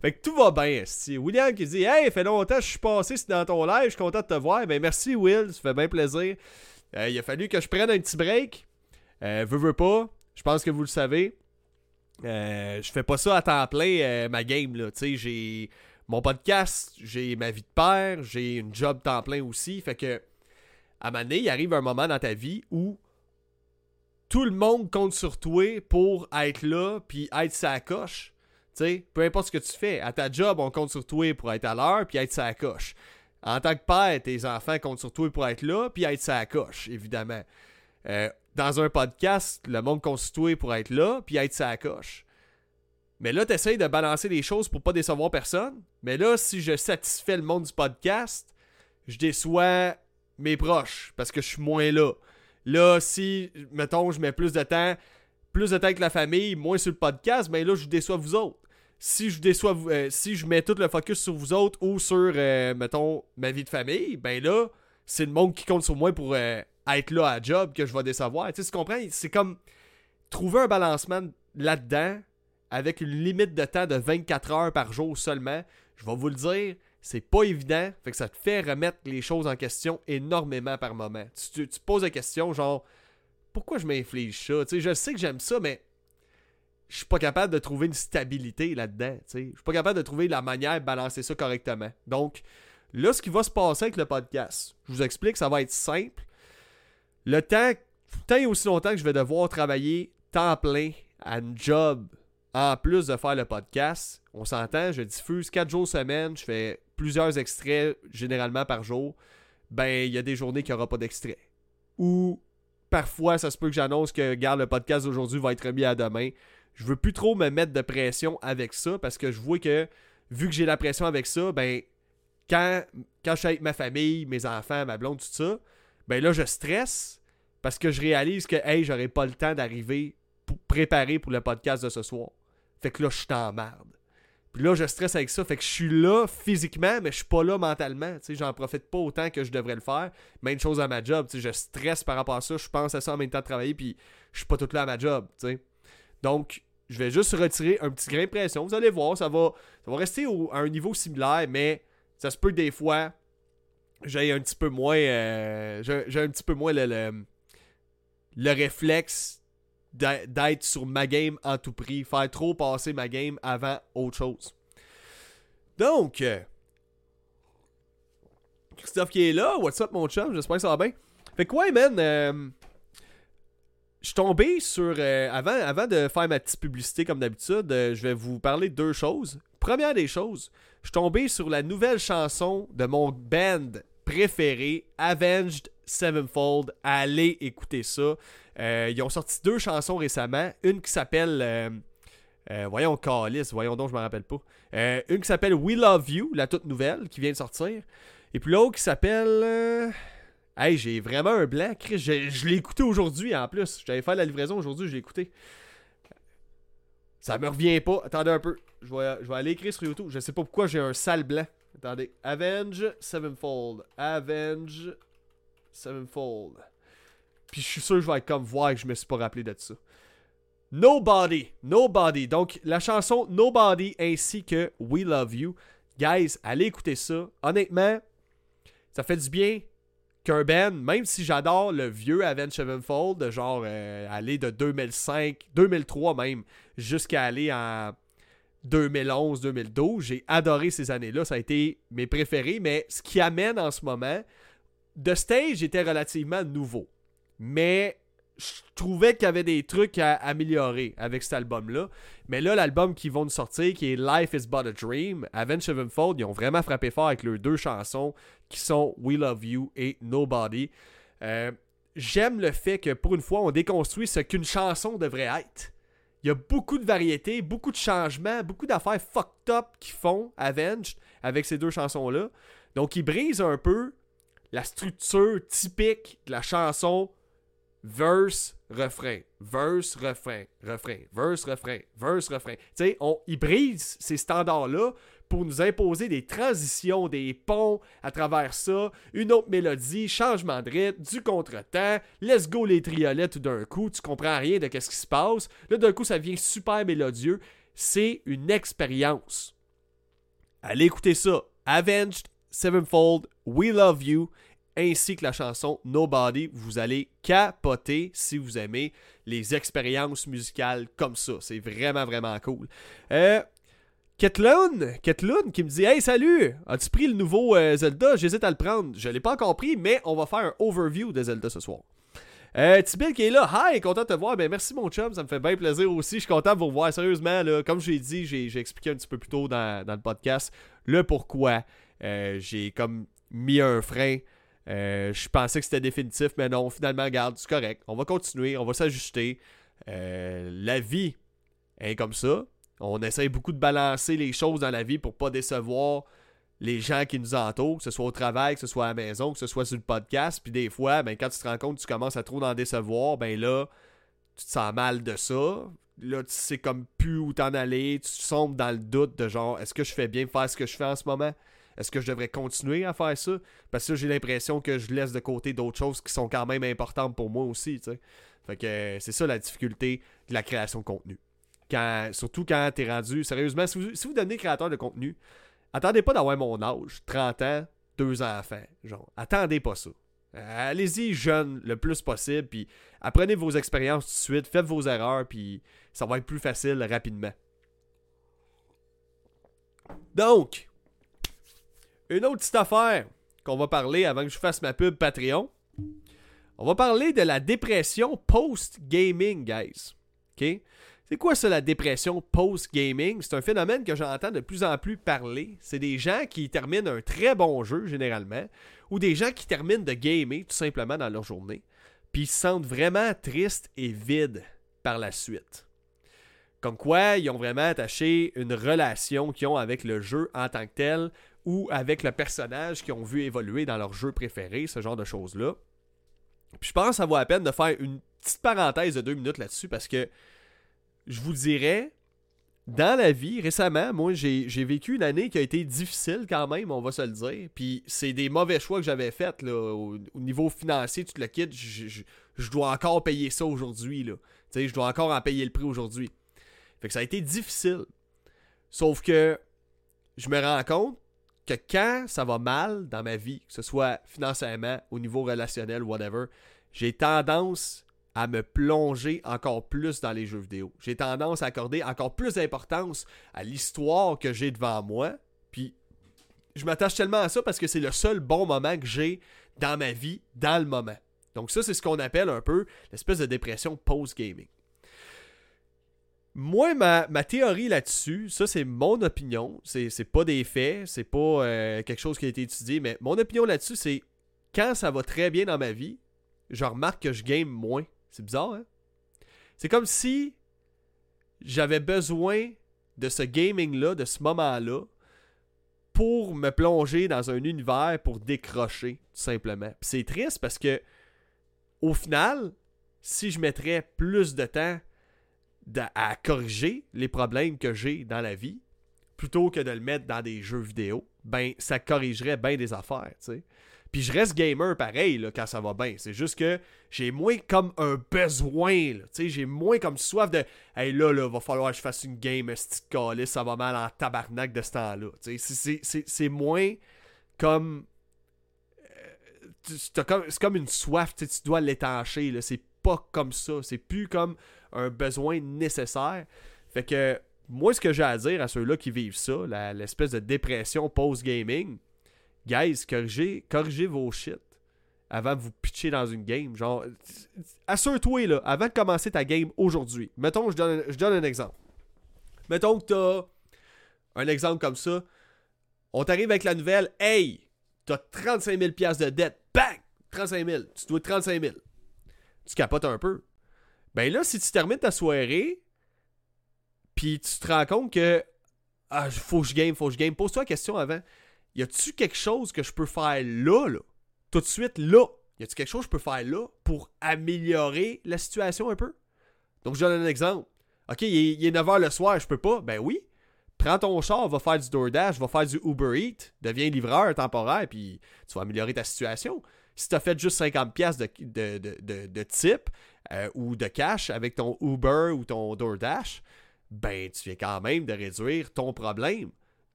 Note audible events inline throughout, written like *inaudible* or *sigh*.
Fait que tout va bien, esti. William qui dit Hey, fait longtemps que je suis passé dans ton live, je suis content de te voir. Ben merci Will, ça fait bien plaisir. Euh, il a fallu que je prenne un petit break. Euh, veux, veux pas. Je pense que vous le savez. Euh, je fais pas ça à temps plein, ma game, là. Tu sais, j'ai mon podcast, j'ai ma vie de père, j'ai une job temps plein aussi. Fait que, à un moment donné, il arrive un moment dans ta vie où tout le monde compte sur toi pour être là puis être sa coche. Peu importe ce que tu fais. À ta job, on compte sur toi pour être à l'heure puis être sa coche. En tant que père, tes enfants comptent sur toi pour être là puis être sa coche, évidemment. Euh, dans un podcast, le monde compte sur toi pour être là puis être sa coche. Mais là, tu essaies de balancer les choses pour pas décevoir personne. Mais là, si je satisfais le monde du podcast, je déçois mes proches parce que je suis moins là. Là, si, mettons, je mets plus de temps, plus de temps avec la famille, moins sur le podcast, ben là, je déçois vous autres. Si je déçois, euh, si je mets tout le focus sur vous autres ou sur, euh, mettons, ma vie de famille, ben là, c'est le monde qui compte sur moi pour euh, être là à job que je vais décevoir. Tu sais, tu comprends? C'est comme trouver un balancement là-dedans avec une limite de temps de 24 heures par jour seulement. Je vais vous le dire, c'est pas évident. Fait que ça te fait remettre les choses en question énormément par moment. Tu, tu, poses la question genre pourquoi je m'inflige ça? Tu sais, je sais que j'aime ça, mais je suis pas capable de trouver une stabilité là-dedans. Je suis pas capable de trouver la manière de balancer ça correctement. Donc, là, ce qui va se passer avec le podcast, je vous explique, ça va être simple. Le temps, tant et aussi longtemps que je vais devoir travailler temps plein à une job en plus de faire le podcast, on s'entend, je diffuse 4 jours semaine, je fais plusieurs extraits généralement par jour, ben il y a des journées qu'il n'y aura pas d'extrait. Ou parfois ça se peut que j'annonce que regarde le podcast d'aujourd'hui va être remis à demain. Je veux plus trop me mettre de pression avec ça parce que je vois que vu que j'ai la pression avec ça, ben quand, quand je suis avec ma famille, mes enfants, ma blonde, tout ça, ben là je stresse parce que je réalise que hey, j'aurai pas le temps d'arriver pour préparer pour le podcast de ce soir. Fait que là, je suis en merde. Puis là, je stresse avec ça. Fait que je suis là physiquement, mais je suis pas là mentalement. Tu sais, j'en profite pas autant que je devrais le faire. Même chose à ma job. Tu sais, je stresse par rapport à ça. Je pense à ça en même temps de travailler, puis je suis pas tout là à ma job. Tu sais. Donc, je vais juste retirer un petit grain de pression. Vous allez voir, ça va, ça va rester à un niveau similaire, mais ça se peut que des fois, j'ai un petit peu moins. Euh, j'ai un petit peu moins le, le, le réflexe d'être sur ma game en tout prix, faire trop passer ma game avant autre chose. Donc, euh, Christophe qui est là, what's up mon chum, j'espère que ça va bien. Fait quoi, man, euh, je suis tombé sur, euh, avant, avant de faire ma petite publicité comme d'habitude, euh, je vais vous parler de deux choses. Première des choses, je suis tombé sur la nouvelle chanson de mon band préféré, Avenged Sevenfold. Allez écouter ça. Euh, ils ont sorti deux chansons récemment. Une qui s'appelle. Voyons, Calis, voyons donc, je me rappelle pas. Une qui s'appelle We Love You, la toute nouvelle, qui vient de sortir. Et puis l'autre qui s'appelle. Hey, j'ai vraiment un blanc, Chris. Je, l'ai écouté aujourd'hui en plus. J'avais fait la livraison aujourd'hui, je l'ai écouté. Ça me revient pas. Attendez un peu. Je vais, je vais aller écrire sur YouTube. Je sais pas pourquoi j'ai un sale blanc. Attendez. Avenge Sevenfold. Avenge Sevenfold. Puis je suis sûr que je vais être comme voir que je me suis pas rappelé de ça. Nobody. Nobody. Donc, la chanson Nobody ainsi que We Love You. Guys, allez écouter ça. Honnêtement, ça fait du bien qu'un band, même si j'adore le vieux Avenged Sevenfold, genre euh, aller de 2005, 2003 même, jusqu'à aller en 2011, 2012, j'ai adoré ces années-là. Ça a été mes préférés, mais ce qui amène en ce moment, The Stage était relativement nouveau. Mais je trouvais qu'il y avait des trucs à améliorer avec cet album-là. Mais là, l'album qu'ils vont nous sortir, qui est Life is But a Dream, Avenged Sevenfold, ils ont vraiment frappé fort avec leurs deux chansons qui sont We Love You et Nobody. Euh, J'aime le fait que pour une fois, on déconstruit ce qu'une chanson devrait être. Il y a beaucoup de variétés, beaucoup de changements, beaucoup d'affaires fucked up qu'ils font Avenged avec ces deux chansons-là. Donc, ils brisent un peu la structure typique de la chanson verse, refrain, verse, refrain, refrain, verse, refrain, verse, refrain. Tu sais, ils brisent ces standards-là pour nous imposer des transitions, des ponts à travers ça, une autre mélodie, changement de rythme, du contretemps, let's go les triolets tout d'un coup, tu comprends rien de ce qui se passe. Là, d'un coup, ça devient super mélodieux. C'est une expérience. allez écouter ça. Avenged Sevenfold, We Love You, ainsi que la chanson Nobody. Vous allez capoter si vous aimez les expériences musicales comme ça. C'est vraiment, vraiment cool. Euh, Ketlun, qui me dit Hey, salut, as-tu pris le nouveau euh, Zelda? J'hésite à le prendre. Je l'ai pas encore pris, mais on va faire un overview de Zelda ce soir. Euh, qui est là, hi, content de te voir. Ben merci mon chum, ça me fait bien plaisir aussi. Je suis content de vous revoir. Sérieusement, là, comme je l'ai dit, j'ai expliqué un petit peu plus tôt dans, dans le podcast le pourquoi. Euh, j'ai comme mis un frein. Euh, je pensais que c'était définitif, mais non, finalement, garde, c'est correct. On va continuer, on va s'ajuster. La vie est comme ça. On essaye beaucoup de balancer les choses dans la vie pour pas décevoir les gens qui nous entourent, que ce soit au travail, que ce soit à la maison, que ce soit sur le podcast. Puis des fois, ben, quand tu te rends compte que tu commences à trop en décevoir, ben là, tu te sens mal de ça. Là, tu sais comme plus où t'en aller. Tu sombres dans le doute de genre, est-ce que je fais bien faire ce que je fais en ce moment? Est-ce que je devrais continuer à faire ça? Parce que j'ai l'impression que je laisse de côté d'autres choses qui sont quand même importantes pour moi aussi, tu que c'est ça la difficulté de la création de contenu. Surtout quand t'es rendu, sérieusement, si vous, si vous devenez créateur de contenu, attendez pas d'avoir mon âge, 30 ans, deux enfants. Genre, attendez pas ça. Allez-y jeune le plus possible, puis apprenez vos expériences tout de suite, faites vos erreurs, puis ça va être plus facile rapidement. Donc, une autre petite affaire qu'on va parler avant que je fasse ma pub Patreon. On va parler de la dépression post-gaming, guys. OK? C'est quoi ça, la dépression post-gaming? C'est un phénomène que j'entends de plus en plus parler. C'est des gens qui terminent un très bon jeu, généralement, ou des gens qui terminent de gamer, tout simplement, dans leur journée, puis ils se sentent vraiment tristes et vides par la suite. Comme quoi, ils ont vraiment attaché une relation qu'ils ont avec le jeu en tant que tel, ou avec le personnage qu'ils ont vu évoluer dans leur jeu préféré, ce genre de choses-là. Puis je pense que ça vaut la peine de faire une petite parenthèse de deux minutes là-dessus parce que je vous dirais, dans la vie, récemment, moi, j'ai vécu une année qui a été difficile quand même, on va se le dire. Puis c'est des mauvais choix que j'avais faits, là. Au, niveau financier, tu te le quittes, je, je dois encore payer ça aujourd'hui, là. Tu sais, je dois encore en payer le prix aujourd'hui. Fait que ça a été difficile. Sauf que je me rends compte que quand ça va mal dans ma vie, que ce soit financièrement, au niveau relationnel, whatever, j'ai tendance à me plonger encore plus dans les jeux vidéo. J'ai tendance à accorder encore plus d'importance à l'histoire que j'ai devant moi. Puis je m'attache tellement à ça parce que c'est le seul bon moment que j'ai dans ma vie, dans le moment. Donc ça, c'est ce qu'on appelle un peu l'espèce de dépression post-gaming. Moi, ma, théorie là-dessus, ça c'est mon opinion, c'est pas des faits, c'est pas euh, quelque chose qui a été étudié, mais mon opinion là-dessus, c'est quand ça va très bien dans ma vie, je remarque que je game moins. C'est bizarre, hein? C'est comme si j'avais besoin de ce gaming-là, de ce moment-là, pour me plonger dans un univers pour décrocher, tout simplement. c'est triste parce que, au final, si je mettrais plus de temps à corriger les problèmes que j'ai dans la vie, plutôt que de le mettre dans des jeux vidéo, ben ça corrigerait bien des affaires, tu sais. Puis je reste gamer pareil là, quand ça va bien. C'est juste que j'ai moins comme un besoin. J'ai moins comme soif de Hey là, là, va falloir que je fasse une game stick ça va mal en tabarnak de ce temps-là. C'est moins comme. Euh, c'est comme une soif, tu dois l'étancher. C'est pas comme ça. C'est plus comme un besoin nécessaire. Fait que moi, ce que j'ai à dire à ceux-là qui vivent ça, l'espèce de dépression post-gaming, guys, corrigez, vos shit avant de vous pitcher dans une game. Genre, assure-toi, avant de commencer ta game aujourd'hui. Mettons, je donne, je donne un exemple. Mettons que t'as un exemple comme ça. On t'arrive avec la nouvelle, hey, t'as 35 000 de dette. Bang! 35 000. Tu dois 35 000. Tu capotes un peu. Ben là, si tu termines ta soirée, puis tu te rends compte que, ah, faut que je game, faut que je game, pose-toi la question avant y a-tu quelque chose que je peux faire là, là, tout de suite là? Y a-tu quelque chose que je peux faire là pour améliorer la situation un peu? Donc, je donne un exemple. Ok, il est, 9h le soir, je peux pas? Ben oui. Prends ton char, va faire du DoorDash, va faire du Uber Eats, deviens livreur temporaire, puis tu vas améliorer ta situation. Si tu as fait juste 50$ de, de, de, de, tip euh, ou de cash avec ton Uber ou ton DoorDash, ben tu viens quand même de réduire ton problème.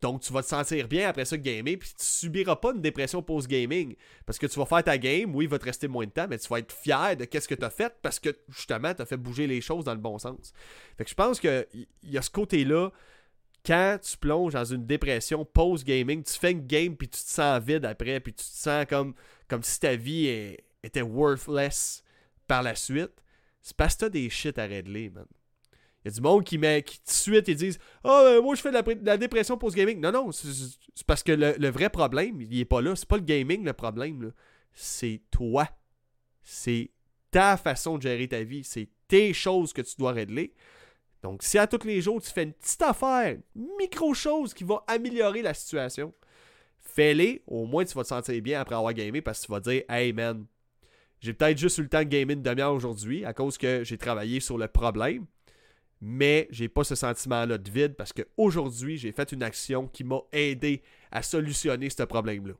Donc, tu vas te sentir bien après ça gamer, puis tu subiras pas une dépression post-gaming. Parce que tu vas faire ta game, oui, il va te rester moins de temps, mais tu vas être fier de qu'est-ce que tu as fait parce que justement, tu as fait bouger les choses dans le bon sens. Fait que je pense qu'il y a ce côté-là. Quand tu plonges dans une dépression post-gaming, tu fais une game, puis tu te sens vide après, puis tu te sens comme, comme si ta vie était worthless par la suite. C'est parce que t'as des shit à régler, man. Il y a du monde qui, met, qui tout de suite ils disent Ah, oh, moi je fais de la, dépression post-gaming. Non, non, c'est parce que le, vrai problème, il est pas là. C'est pas le gaming le problème. C'est toi. C'est ta façon de gérer ta vie. C'est tes choses que tu dois régler. Donc, si à tous les jours tu fais une petite affaire, micro-chose qui va améliorer la situation, fais-les. Au moins, tu vas te sentir bien après avoir gamé parce que tu vas dire Hey man, j'ai peut-être juste eu le temps de gamer une demi-heure aujourd'hui à cause que j'ai travaillé sur le problème mais j'ai pas ce sentiment-là de vide parce qu'aujourd'hui, j'ai fait une action qui m'a aidé à solutionner ce problème-là.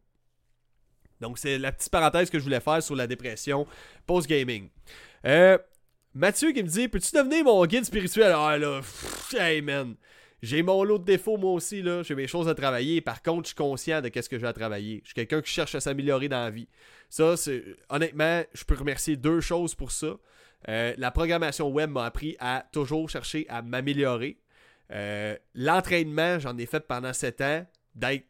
Donc, c'est la petite parenthèse que je voulais faire sur la dépression post-gaming. Euh, Mathieu qui me dit Peux-tu devenir mon guide spirituel? Ah là, hey man, j'ai mon lot de défauts moi aussi, là. J'ai mes choses à travailler. Par contre, je suis conscient de qu'est-ce que j'ai à travailler. Je suis quelqu'un qui cherche à s'améliorer dans la vie. Ça, c'est. Honnêtement, je peux remercier deux choses pour ça. Euh, la programmation web m'a appris à toujours chercher à m'améliorer. Euh, l'entraînement, j'en ai fait pendant 7 ans, d'être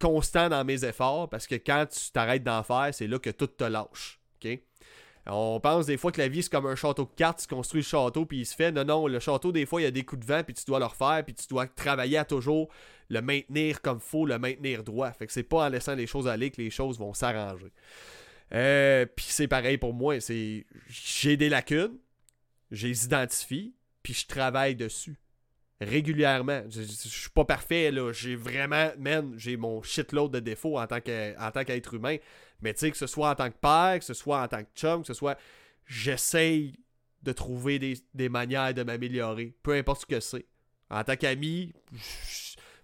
constant dans mes efforts parce que quand tu t'arrêtes d'en faire, c'est là que tout te lâche. On pense des fois que la vie c'est comme un château de cartes, tu construis le château puis il se fait. Non, non, le château, des fois, il y a des coups de vent puis tu dois le refaire puis tu dois travailler à toujours le maintenir comme faut, le maintenir droit. Fait que c'est pas en laissant les choses aller que les choses vont s'arranger. Euh, puis c'est pareil pour moi. C'est j'ai des lacunes, je les identifie, puis je travaille dessus régulièrement. Je, suis pas parfait là, j'ai vraiment man, j'ai mon shitload de défauts en tant qu'être humain, mais tu sais que ce soit en tant que père, que ce soit en tant que chum, que ce soit j'essaye de trouver des, des manières de m'améliorer, peu importe ce que c'est. En tant qu'ami,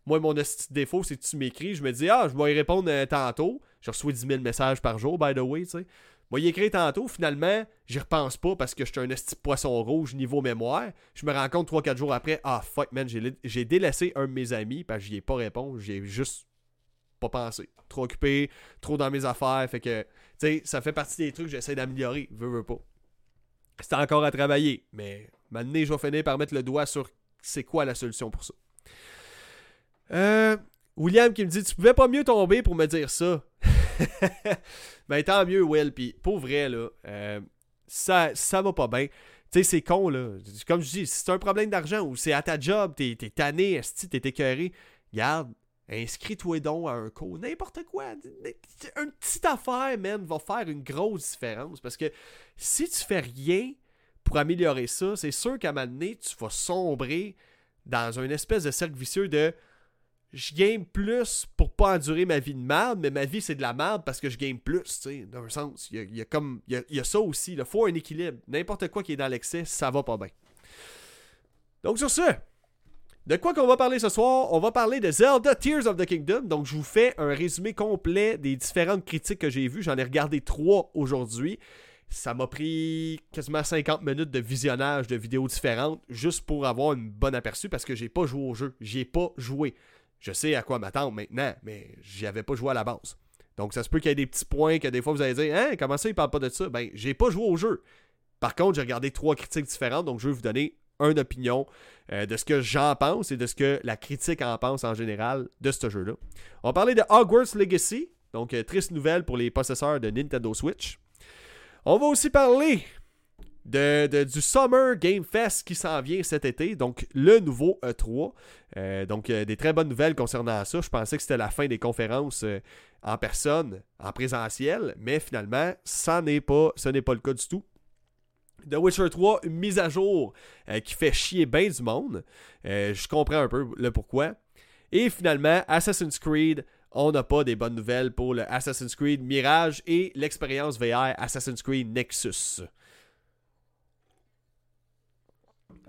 moi, mon défaut, c'est que tu m'écris, je me dis, ah, je vais y répondre euh, tantôt. Je reçois 10 000 messages par jour, by the way, tu sais. Moi, y écrit tantôt, finalement, j'y repense pas parce que je suis un esti poisson rouge niveau mémoire. Je me rends compte 3-4 jours après, ah fuck man, j'ai délaissé un de mes amis parce que j'y ai pas répondu, j'y ai juste pas pensé. Trop occupé, trop dans mes affaires, fait que, tu sais, ça fait partie des trucs que j'essaie d'améliorer, veux, veux pas. C'est encore à travailler, mais maintenant, je vais finir par mettre le doigt sur c'est quoi la solution pour ça. Euh, William qui me dit Tu pouvais pas mieux tomber pour me dire ça. *laughs* ben tant mieux, Will. Puis pour vrai, là, euh, ça, ça va pas bien. Tu sais, c'est con, là. Comme je dis, si c'est un problème d'argent ou c'est à ta job, t'es es tanné, t'es écœuré, garde, inscris-toi donc à un cours, n'importe quoi. Une petite affaire, man, va faire une grosse différence. Parce que si tu fais rien pour améliorer ça, c'est sûr qu'à un moment donné, tu vas sombrer dans une espèce de cercle vicieux de je game plus pour pas endurer ma vie de merde, mais ma vie c'est de la merde parce que je game plus, tu sais, dans un sens. Il y a, y a, ça aussi, il faut un équilibre. N'importe quoi qui est dans l'excès, ça va pas bien. Donc sur ce, de quoi qu'on va parler ce soir? On va parler de Zelda Tears of the Kingdom. Donc je vous fais un résumé complet des différentes critiques que j'ai vues. J'en ai regardé trois aujourd'hui. Ça m'a pris quasiment 50 minutes de visionnage de vidéos différentes juste pour avoir une bonne aperçu parce que j'ai pas joué au jeu. J'ai pas joué je sais à quoi m'attendre maintenant, mais j'y avais pas joué à la base. Donc ça se peut qu'il y ait des petits points que des fois vous allez dire Hein, comment ça il parle pas de ça? Ben, j'ai pas joué au jeu. Par contre, j'ai regardé trois critiques différentes, donc je vais vous donner une opinion euh, de ce que j'en pense et de ce que la critique en pense en général de ce jeu-là. On va parler de Hogwarts Legacy, donc euh, triste nouvelle pour les possesseurs de Nintendo Switch. On va aussi parler de, du Summer Game Fest qui s'en vient cet été, donc le nouveau E3. Euh, donc euh, des très bonnes nouvelles concernant ça. Je pensais que c'était la fin des conférences euh, en personne, en présentiel, mais finalement, ça n'est pas, ce n'est pas le cas du tout. The Witcher 3, une mise à jour qui fait chier bien du monde. je comprends un peu le pourquoi. Et finalement, Assassin's Creed, on n'a pas des bonnes nouvelles pour le Assassin's Creed Mirage et l'expérience VR Assassin's Creed Nexus.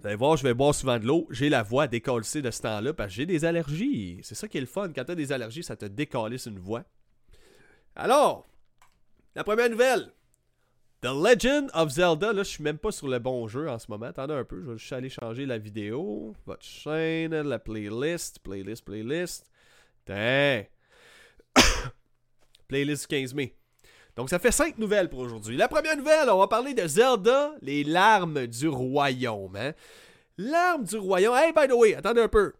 Vous allez voir, je vais boire souvent de l'eau. J'ai la voix décollée de ce temps-là parce que j'ai des allergies. C'est ça qui est le fun. Quand tu as des allergies, ça te décalisse une voix. Alors, la première nouvelle. The Legend of Zelda. Là, je suis même pas sur le bon jeu en ce moment. Attendez un peu. Je vais juste aller changer la vidéo. Votre chaîne, la playlist. Playlist, playlist. Putain. *coughs* Playlist 15 mai. Donc ça fait 5 nouvelles pour aujourd'hui. La première nouvelle, on va parler de Zelda, les larmes du royaume. Hein? Larmes du royaume. Hey, by the way, attendez un peu.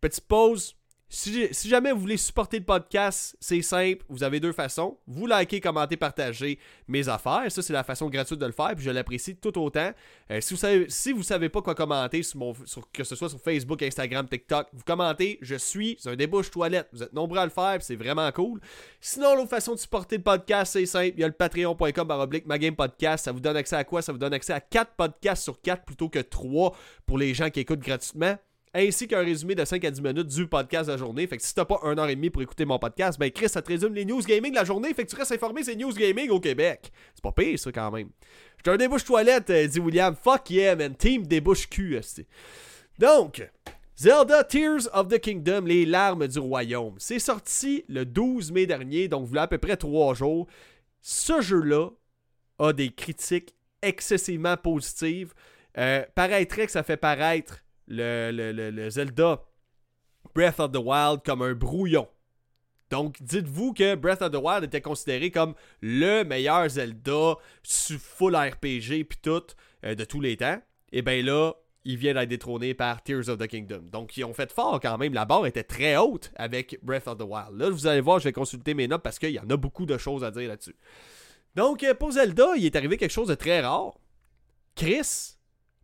Petite pause. Si, jamais vous voulez supporter le podcast, c'est simple. Vous avez deux façons. Vous likez, commentez, partagez mes affaires. Ça, c'est la façon gratuite de le faire. Puis je l'apprécie tout autant. Euh, si, vous savez, savez pas quoi commenter, que ce soit sur Facebook, Instagram, TikTok, vous commentez. Je suis un débouche toilette. Vous êtes nombreux à le faire. c'est vraiment cool. Sinon, l'autre façon de supporter le podcast, c'est simple. Il y a le patreon.com game podcast. Ça vous donne accès à quoi? Ça vous donne accès à 4 podcasts sur 4 plutôt que 3 pour les gens qui écoutent gratuitement ainsi qu'un résumé de 5 à 10 minutes du podcast de la journée. Fait que si t'as pas 1 heure et demie pour écouter mon podcast, ben Chris, ça te résume les news gaming de la journée. Fait que tu restes informé, c'est news gaming au Québec. C'est pas pire, ça, quand même. J'étais un débouche toilette, euh, dit William. Fuck yeah, man. Team débouche cul, Donc, Zelda Tears of the Kingdom, les larmes du royaume. C'est sorti le 12 mai dernier, donc voilà à peu près 3 jours. Ce jeu-là a des critiques excessivement positives. Euh, paraîtrait que ça fait paraître le, Zelda Breath of the Wild comme un brouillon. Donc, dites-vous que Breath of the Wild était considéré comme le meilleur Zelda sous full RPG puis tout euh, de tous les temps. Et bien là, il vient d'être détrôné par Tears of the Kingdom. Donc, ils ont fait fort quand même. La barre était très haute avec Breath of the Wild. Là, vous allez voir, je vais consulter mes notes parce qu'il y en a beaucoup de choses à dire là-dessus. Donc, euh, pour Zelda, il est arrivé quelque chose de très rare. Chris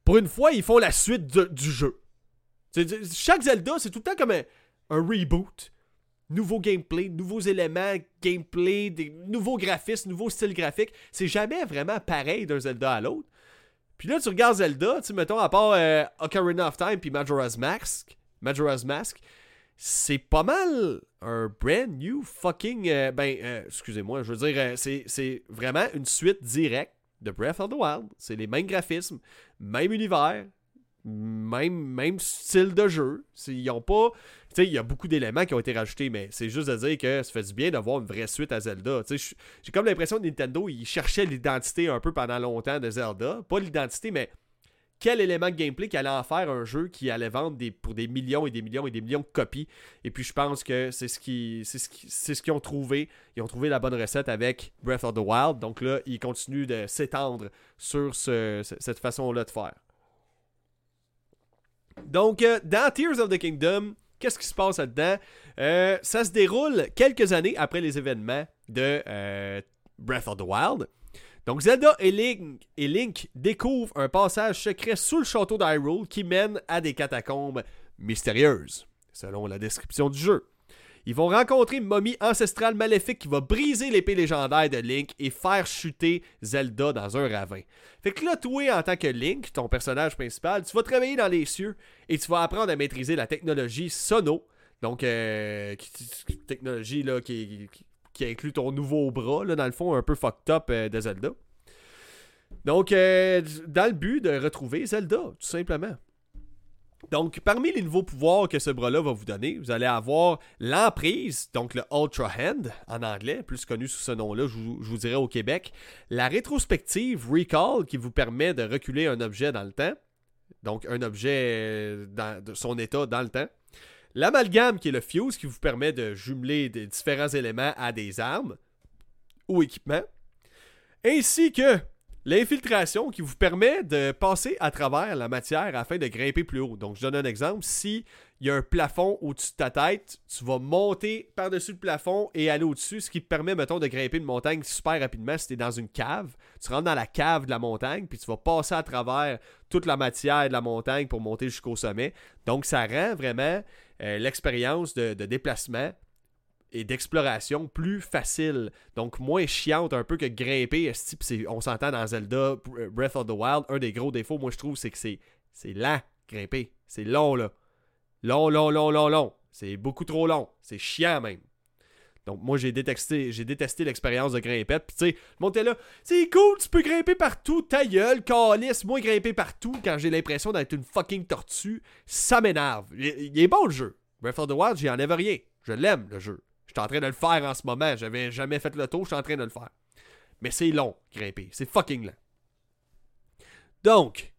pour une fois, ils font la suite du jeu. chaque Zelda, c'est tout le temps comme un, reboot. Nouveau gameplay, nouveaux éléments, gameplay, nouveaux graphismes, nouveaux styles graphiques. C'est jamais vraiment pareil d'un Zelda à l'autre. Puis là, tu regardes Zelda, tu mettons, à part euh, Ocarina of Time puis Majora's Mask, Majora's Mask, c'est pas mal un brand new fucking. Euh, ben, euh, excusez-moi, je veux dire, c'est vraiment une suite directe de Breath of the Wild. C'est les mêmes graphismes, même univers, même, même style de jeu. Ils ont pas. Il y a beaucoup d'éléments qui ont été rajoutés, mais c'est juste de dire que ça fait du bien d'avoir une vraie suite à Zelda. J'ai comme l'impression que Nintendo, ils cherchaient l'identité un peu pendant longtemps de Zelda. Pas l'identité, mais quel élément de gameplay qui allait en faire un jeu qui allait vendre des, pour des millions et des millions et des millions de copies. Et puis je pense que c'est ce qu'ils ont trouvé. Ils ont trouvé la bonne recette avec Breath of the Wild. Donc là, ils continuent de s'étendre sur cette façon-là de faire. Donc, euh, dans Tears of the Kingdom, qu'est-ce qui se passe là-dedans? Euh, ça se déroule quelques années après les événements de euh, Breath of the Wild. Donc Zelda et Link, découvrent un passage secret sous le château d'Hyrule qui mène à des catacombes mystérieuses, selon la description du jeu. Ils vont rencontrer une momie ancestrale maléfique qui va briser l'épée légendaire de Link et faire chuter Zelda dans un ravin. Fait que là, toi, en tant que Link, ton personnage principal, tu vas travailler dans les cieux et tu vas apprendre à maîtriser la technologie Sono. Donc, euh, technologie là, qui, qui inclut ton nouveau bras, là, dans le fond, un peu fucked up euh, de Zelda. Donc, euh, dans le but de retrouver Zelda, tout simplement. Donc, parmi les nouveaux pouvoirs que ce bras-là va vous donner, vous allez avoir l'emprise, donc le Ultra Hand en anglais, plus connu sous ce nom-là, je, vous dirais au Québec. La rétrospective Recall qui vous permet de reculer un objet dans le temps. Donc, un objet dans de son état dans le temps. L'amalgame qui est le fuse qui vous permet de jumeler des différents éléments à des armes ou équipements. Ainsi que l'infiltration qui vous permet de passer à travers la matière afin de grimper plus haut. Donc je donne un exemple. Si il y a un plafond au-dessus de ta tête, tu vas monter par-dessus le plafond et aller au-dessus, ce qui te permet, mettons, de grimper une montagne super rapidement si tu es dans une cave. Tu rentres dans la cave de la montagne, puis tu vas passer à travers toute la matière de la montagne pour monter jusqu'au sommet. Donc, ça rend vraiment euh, l'expérience de, déplacement et d'exploration plus facile. Donc, moins chiante un peu que grimper. On s'entend dans Zelda Breath of the Wild. Un des gros défauts, moi, je trouve, c'est que c'est lent, grimper. C'est long, là. Long, long, long, long, long. C'est beaucoup trop long. C'est chiant même. Donc moi j'ai détesté, j'ai détesté l'expérience de grimper. Puis tu sais, monter là, c'est cool, tu peux grimper partout, ta gueule, calice, moi grimper partout quand j'ai l'impression d'être une fucking tortue, ça m'énerve. Il, est bon le jeu. Breath of the Wild, j'y enlève rien. Je l'aime le jeu. Je suis en train de le faire en ce moment. J'avais jamais fait le tour, je suis en train de le faire. Mais c'est long, grimper. C'est fucking lent. Donc,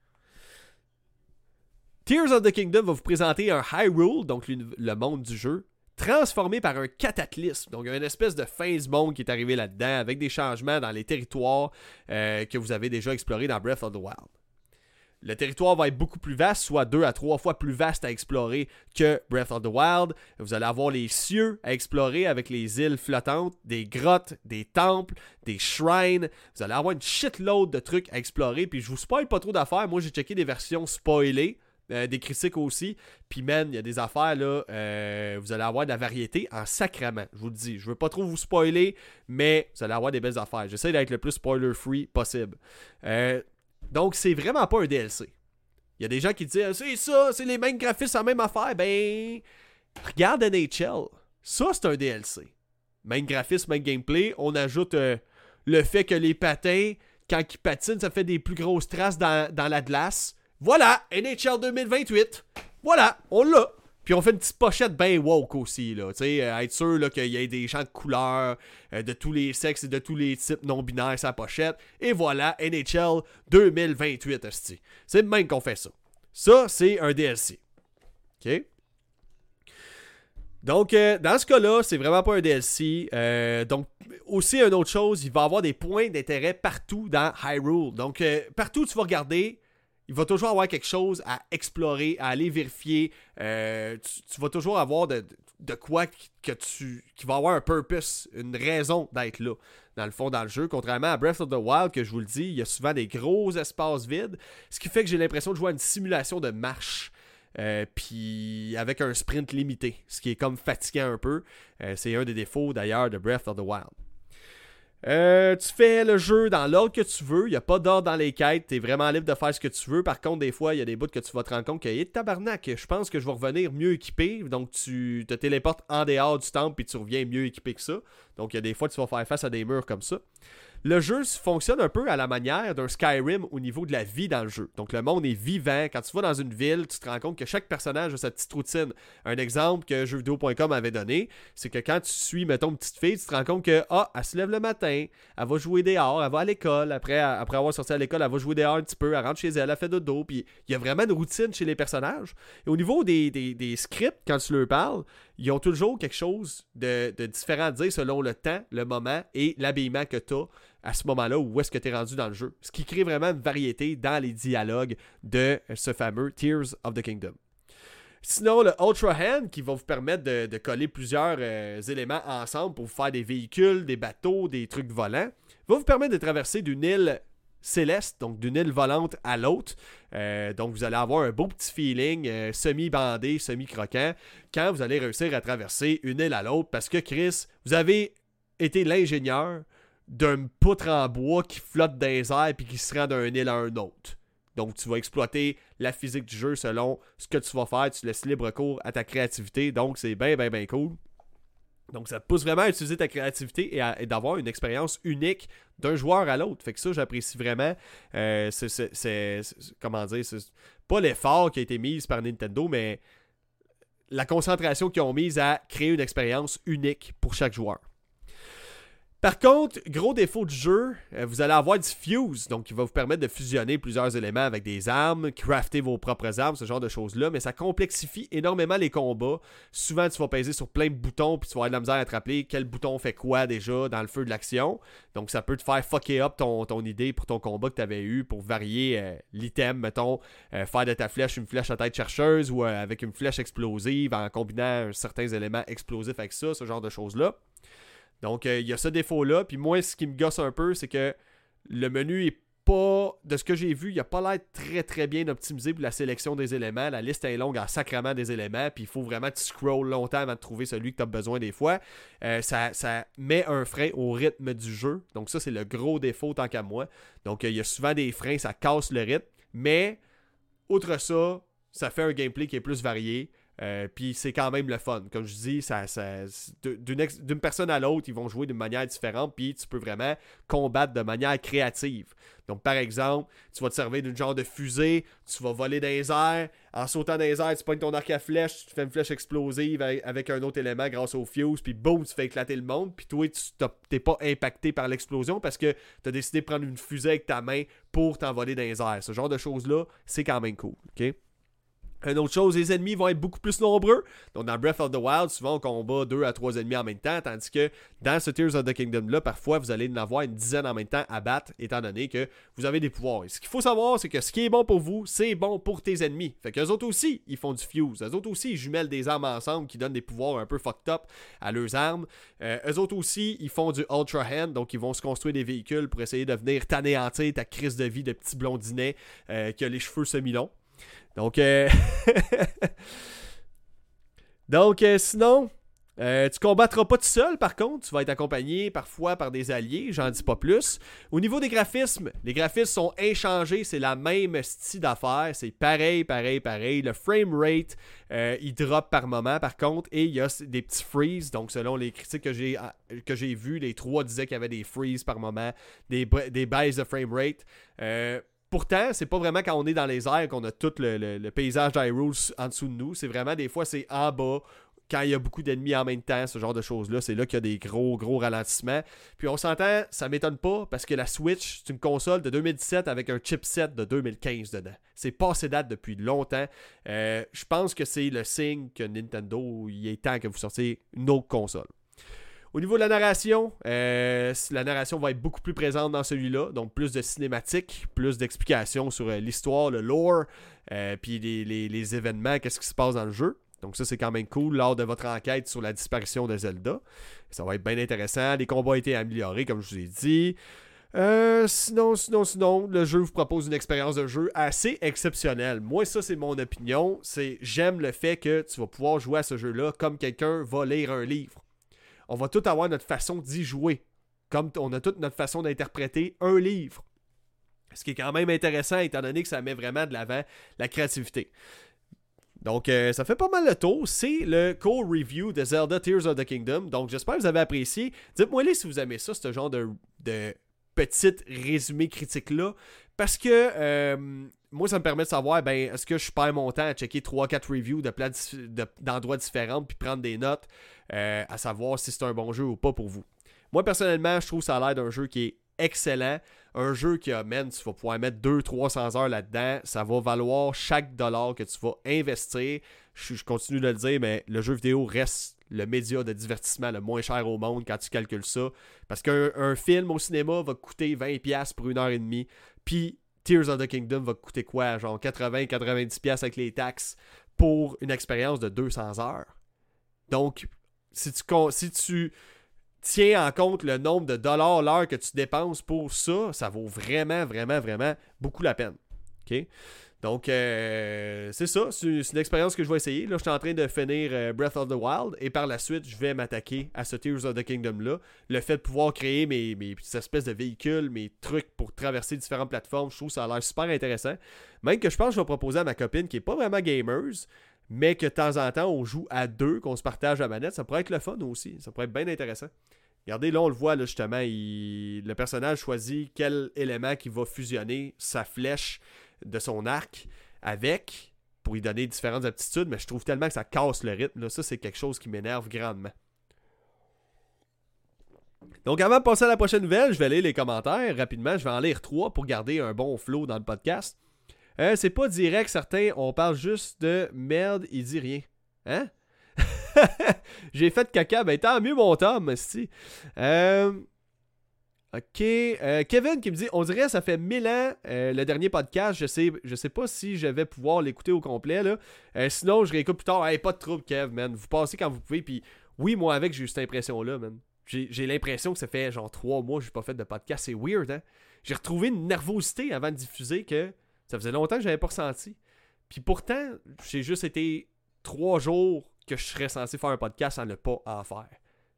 Tears of the Kingdom va vous présenter un Hyrule, donc le monde du jeu, transformé par un cataclysme. Donc, il y a une espèce de du monde qui est arrivé là-dedans avec des changements dans les territoires euh, que vous avez déjà explorés dans Breath of the Wild. Le territoire va être beaucoup plus vaste, soit deux à trois fois plus vaste à explorer que Breath of the Wild. Vous allez avoir les cieux à explorer avec les îles flottantes, des grottes, des temples, des shrines. Vous allez avoir une shitload de trucs à explorer. Puis je vous spoil pas trop d'affaires. Moi, j'ai checké des versions spoilées. Euh, des critiques aussi. Puis, man, il y a des affaires là. Euh, vous allez avoir de la variété en sacrament. Je vous le dis. Je veux pas trop vous spoiler, mais vous allez avoir des belles affaires. J'essaie d'être le plus spoiler-free possible. Euh, donc, c'est vraiment pas un DLC. Il y a des gens qui disent c'est ça, c'est les mêmes graphismes, la même affaire. Ben, regarde NHL. Ça, c'est un DLC. Même graphisme, même gameplay. On ajoute le fait que les patins, quand ils patinent, ça fait des plus grosses traces dans, dans la glace. Voilà, NHL 2028. Voilà, on l'a. Puis on fait une petite pochette bien woke aussi, là. Tu sais, euh, être sûr qu'il y ait des champs de couleurs euh, de tous les sexes et de tous les types non-binaires sa pochette. Et voilà, NHL 2028, C'est même qu'on fait ça. Ça, c'est un DLC. OK? Donc, euh, dans ce cas-là, c'est vraiment pas un DLC. donc, aussi, une autre chose, il va y avoir des points d'intérêt partout dans Hyrule. Donc, partout où tu vas regarder, il va toujours avoir quelque chose à explorer, à aller vérifier. Euh, tu, vas toujours avoir de, quoi que tu, qui va avoir un purpose, une raison d'être là, dans le fond, dans le jeu. Contrairement à Breath of the Wild, que je vous le dis, il y a souvent des gros espaces vides, ce qui fait que j'ai l'impression de jouer à une simulation de marche. Euh, puis avec un sprint limité, ce qui est comme fatigant un peu. Euh, c'est un des défauts d'ailleurs de Breath of the Wild. Euh, tu fais le jeu dans l'ordre que tu veux. Il n'y a pas d'ordre dans les quêtes. Tu es vraiment libre de faire ce que tu veux. Par contre, des fois, il y a des bouts que tu vas te rendre compte que, hey, tabarnak, je pense que je vais revenir mieux équipé. Donc, tu te téléportes en dehors du temple puis tu reviens mieux équipé que ça. Donc, il y a des fois, tu vas faire face à des murs comme ça. Le jeu fonctionne un peu à la manière d'un Skyrim au niveau de la vie dans le jeu. Donc le monde est vivant. Quand tu vas dans une ville, tu te rends compte que chaque personnage a sa petite routine. Un exemple que jeuxvideo.com avait donné, c'est que quand tu suis, mettons, une petite fille, tu te rends compte que, ah, elle se lève le matin, elle va jouer dehors, elle va à l'école. Après, avoir sorti à l'école, elle va jouer dehors un petit peu, elle rentre chez elle, elle fait dodo. Puis il y a vraiment une routine chez les personnages. Et au niveau des scripts, quand tu leur parles, ils ont toujours quelque chose de, différent à dire selon le temps, le moment et l'habillement que tu as à ce moment-là où est-ce que tu es rendu dans le jeu. Ce qui crée vraiment une variété dans les dialogues de ce fameux Tears of the Kingdom. Sinon, le Ultra Hand qui va vous permettre de, coller plusieurs euh, éléments ensemble pour faire des véhicules, des bateaux, des trucs volants, va vous permettre de traverser d'une île céleste, donc d'une île volante à l'autre. Euh, donc vous allez avoir un beau petit feeling euh, semi-bandé, semi-croquant quand vous allez réussir à traverser une île à l'autre parce que Chris, vous avez été l'ingénieur d'un poutre en bois qui flotte dans les airs puis qui se rend d'une île à un autre. Donc tu vas exploiter la physique du jeu selon ce que tu vas faire, tu laisses libre cours à ta créativité, donc c'est bien bien bien cool. Donc, ça pousse vraiment à utiliser ta créativité et, d'avoir une expérience unique d'un joueur à l'autre. Fait que ça, j'apprécie vraiment. Euh, c'est, comment dire, c'est pas l'effort qui a été mis par Nintendo, mais la concentration qu'ils ont mise à créer une expérience unique pour chaque joueur. Par contre, gros défaut du jeu, euh, vous allez avoir du fuse, donc qui va vous permettre de fusionner plusieurs éléments avec des armes, crafter vos propres armes, ce genre de choses-là, mais ça complexifie énormément les combats. Souvent, tu vas peser sur plein de boutons, puis tu vas avoir de la misère à te rappeler quel bouton fait quoi déjà dans le feu de l'action. Donc, ça peut te faire fucker up ton, idée pour ton combat que tu avais eu pour varier euh, l'item, mettons, euh, faire de ta flèche une flèche à tête chercheuse ou avec une flèche explosive en combinant certains éléments explosifs avec ça, ce genre de choses-là. Donc, euh, il y a ce défaut-là. Puis moi, ce qui me gosse un peu, c'est que le menu est pas, de ce que j'ai vu, il a pas l'air très très bien optimisé pour la sélection des éléments. La liste est longue en sacrement des éléments, puis il faut vraiment que tu longtemps avant de trouver celui que tu as besoin des fois. Euh, ça, ça, met un frein au rythme du jeu. Donc ça, c'est le gros défaut tant qu'à moi. Donc euh, il y a souvent des freins, ça casse le rythme. Mais, outre ça, ça fait un gameplay qui est plus varié. Euh, puis c'est quand même le fun. Comme je dis, ça, d'une personne à l'autre, ils vont jouer d'une manière différente, puis tu peux vraiment combattre de manière créative. Donc, par exemple, tu vas te servir d'une genre de fusée, tu vas voler dans les airs, en sautant dans les airs, tu pognes ton arc à flèche, tu fais une flèche explosive avec, un autre élément grâce au fuse, puis boum, tu fais éclater le monde, puis toi, tu t'es pas impacté par l'explosion parce que tu as décidé de prendre une fusée avec ta main pour t'envoler dans les airs. Ce genre de choses-là, c'est quand même cool, ok? Une autre chose, les ennemis vont être beaucoup plus nombreux. Donc, dans Breath of the Wild, souvent, on combat deux à trois ennemis en même temps, tandis que dans ce Tears of the Kingdom-là, parfois, vous allez en avoir une dizaine en même temps à battre, étant donné que vous avez des pouvoirs. Et ce qu'il faut savoir, c'est que ce qui est bon pour vous, c'est bon pour tes ennemis. Fait qu'eux autres aussi, ils font du fuse. Eux autres aussi, ils jumellent des armes ensemble qui donnent des pouvoirs un peu fucked up à leurs armes. Euh, eux autres aussi, ils font du Ultra Hand, donc ils vont se construire des véhicules pour essayer de venir t'anéantir ta crise de vie de petit blondinet euh, qui a les cheveux semi-longs. Donc, euh... *laughs* Donc, euh, sinon, euh, tu combattras pas tout seul, par contre. Tu vas être accompagné parfois par des alliés, j'en dis pas plus. Au niveau des graphismes, les graphismes sont inchangés, c'est la même style d'affaires, c'est pareil, pareil, pareil. Le frame rate, euh, il drop par moment, par contre, et il y a des petits freezes. Donc, selon les critiques que j'ai que j'ai vues, les trois disaient qu'il y avait des freezes par moment, des, des baisses de frame rate. Pourtant, c'est pas vraiment quand on est dans les airs qu'on a tout le, paysage d'Hyrule en dessous de nous. C'est vraiment des fois, c'est en bas, quand il y a beaucoup d'ennemis en même temps, ce genre de choses-là. C'est là, qu'il y a des gros, gros ralentissements. Puis on s'entend, ça m'étonne pas parce que la Switch, c'est une console de 2017 avec un chipset de 2015 dedans. C'est passé date depuis longtemps. Euh, je pense que c'est le signe que Nintendo, il est temps que vous sortiez une autre console. Au niveau de la narration, euh, la narration va être beaucoup plus présente dans celui-là, donc plus de cinématiques, plus d'explications sur euh, l'histoire, le lore, euh, puis les, événements, qu'est-ce qui se passe dans le jeu. Donc ça, c'est quand même cool lors de votre enquête sur la disparition de Zelda. Ça va être bien intéressant. Les combats ont été améliorés, comme je vous ai dit. sinon, sinon, sinon, le jeu vous propose une expérience de jeu assez exceptionnelle. Moi, ça, c'est mon opinion. C'est j'aime le fait que tu vas pouvoir jouer à ce jeu-là comme quelqu'un va lire un livre on va tout avoir notre façon d'y jouer. Comme on a toute notre façon d'interpréter un livre. Ce qui est quand même intéressant étant donné que ça met vraiment de l'avant la créativité. Donc, euh, ça fait pas mal le tour. C'est le co-review de Zelda Tears of the Kingdom. Donc, j'espère que vous avez apprécié. Dites-moi si vous aimez ça, ce genre de, de petit résumé critique-là. Parce que euh, moi, ça me permet de savoir, ben, est-ce que je perds mon temps à checker 3-4 reviews de d'endroits différents puis prendre des notes euh, à savoir si c'est un bon jeu ou pas pour vous. Moi, personnellement, je trouve ça a l'air d'un jeu qui est excellent. Un jeu qui amène, tu vas pouvoir mettre 200-300 heures là-dedans. Ça va valoir chaque dollar que tu vas investir. Je, continue de le dire, mais le jeu vidéo reste le média de divertissement le moins cher au monde quand tu calcules ça. Parce qu'un film au cinéma va coûter 20$ pour une heure et demie. Puis Tears of the Kingdom va coûter quoi Genre 80-90$ avec les taxes pour une expérience de 200 heures? Donc, si tu, si tu tiens en compte le nombre de dollars l'heure que tu dépenses pour ça, ça vaut vraiment, vraiment, vraiment beaucoup la peine. OK? Donc, euh, c'est ça. C'est une expérience que je vais essayer. Là, je suis en train de finir euh, Breath of the Wild et par la suite, je vais m'attaquer à ce Tears of the Kingdom-là. Le fait de pouvoir créer mes, mes espèces de véhicules, mes trucs pour traverser différentes plateformes, je trouve ça a l'air super intéressant. Même que je pense que je vais proposer à ma copine qui est pas vraiment gamers, mais que de temps en temps, on joue à deux, qu'on se partage la manette, ça pourrait être le fun aussi. Ça pourrait être bien intéressant. Regardez, là, on le voit, là, justement, le personnage choisit quel élément qui va fusionner sa flèche de son arc avec pour lui donner différentes aptitudes, mais je trouve tellement que ça casse le rythme. Là. Ça, c'est quelque chose qui m'énerve grandement. Donc, avant de passer à la prochaine nouvelle, je vais lire les commentaires rapidement. Je vais en lire trois pour garder un bon flow dans le podcast. Euh, c'est pas direct, certains, on parle juste de merde, il dit rien. Hein? *laughs* J'ai fait caca, ben tant mieux mon Tom, si. Ok. Euh, Kevin qui me dit, on dirait ça fait mille ans le dernier podcast. Je sais, je sais pas si je vais pouvoir l'écouter au complet là. sinon, je réécoute plus tard. Hey, pas de trouble, Kev. Vous passez quand vous pouvez. Puis oui, moi avec, j'ai eu cette impression là, man. J'ai l'impression que ça fait genre trois mois que j'ai pas fait de podcast. C'est weird, hein? J'ai retrouvé une nervosité avant de diffuser que ça faisait longtemps que je n'avais pas ressenti. Puis pourtant, j'ai juste été trois jours que je serais censé faire un podcast sans ne pas en faire.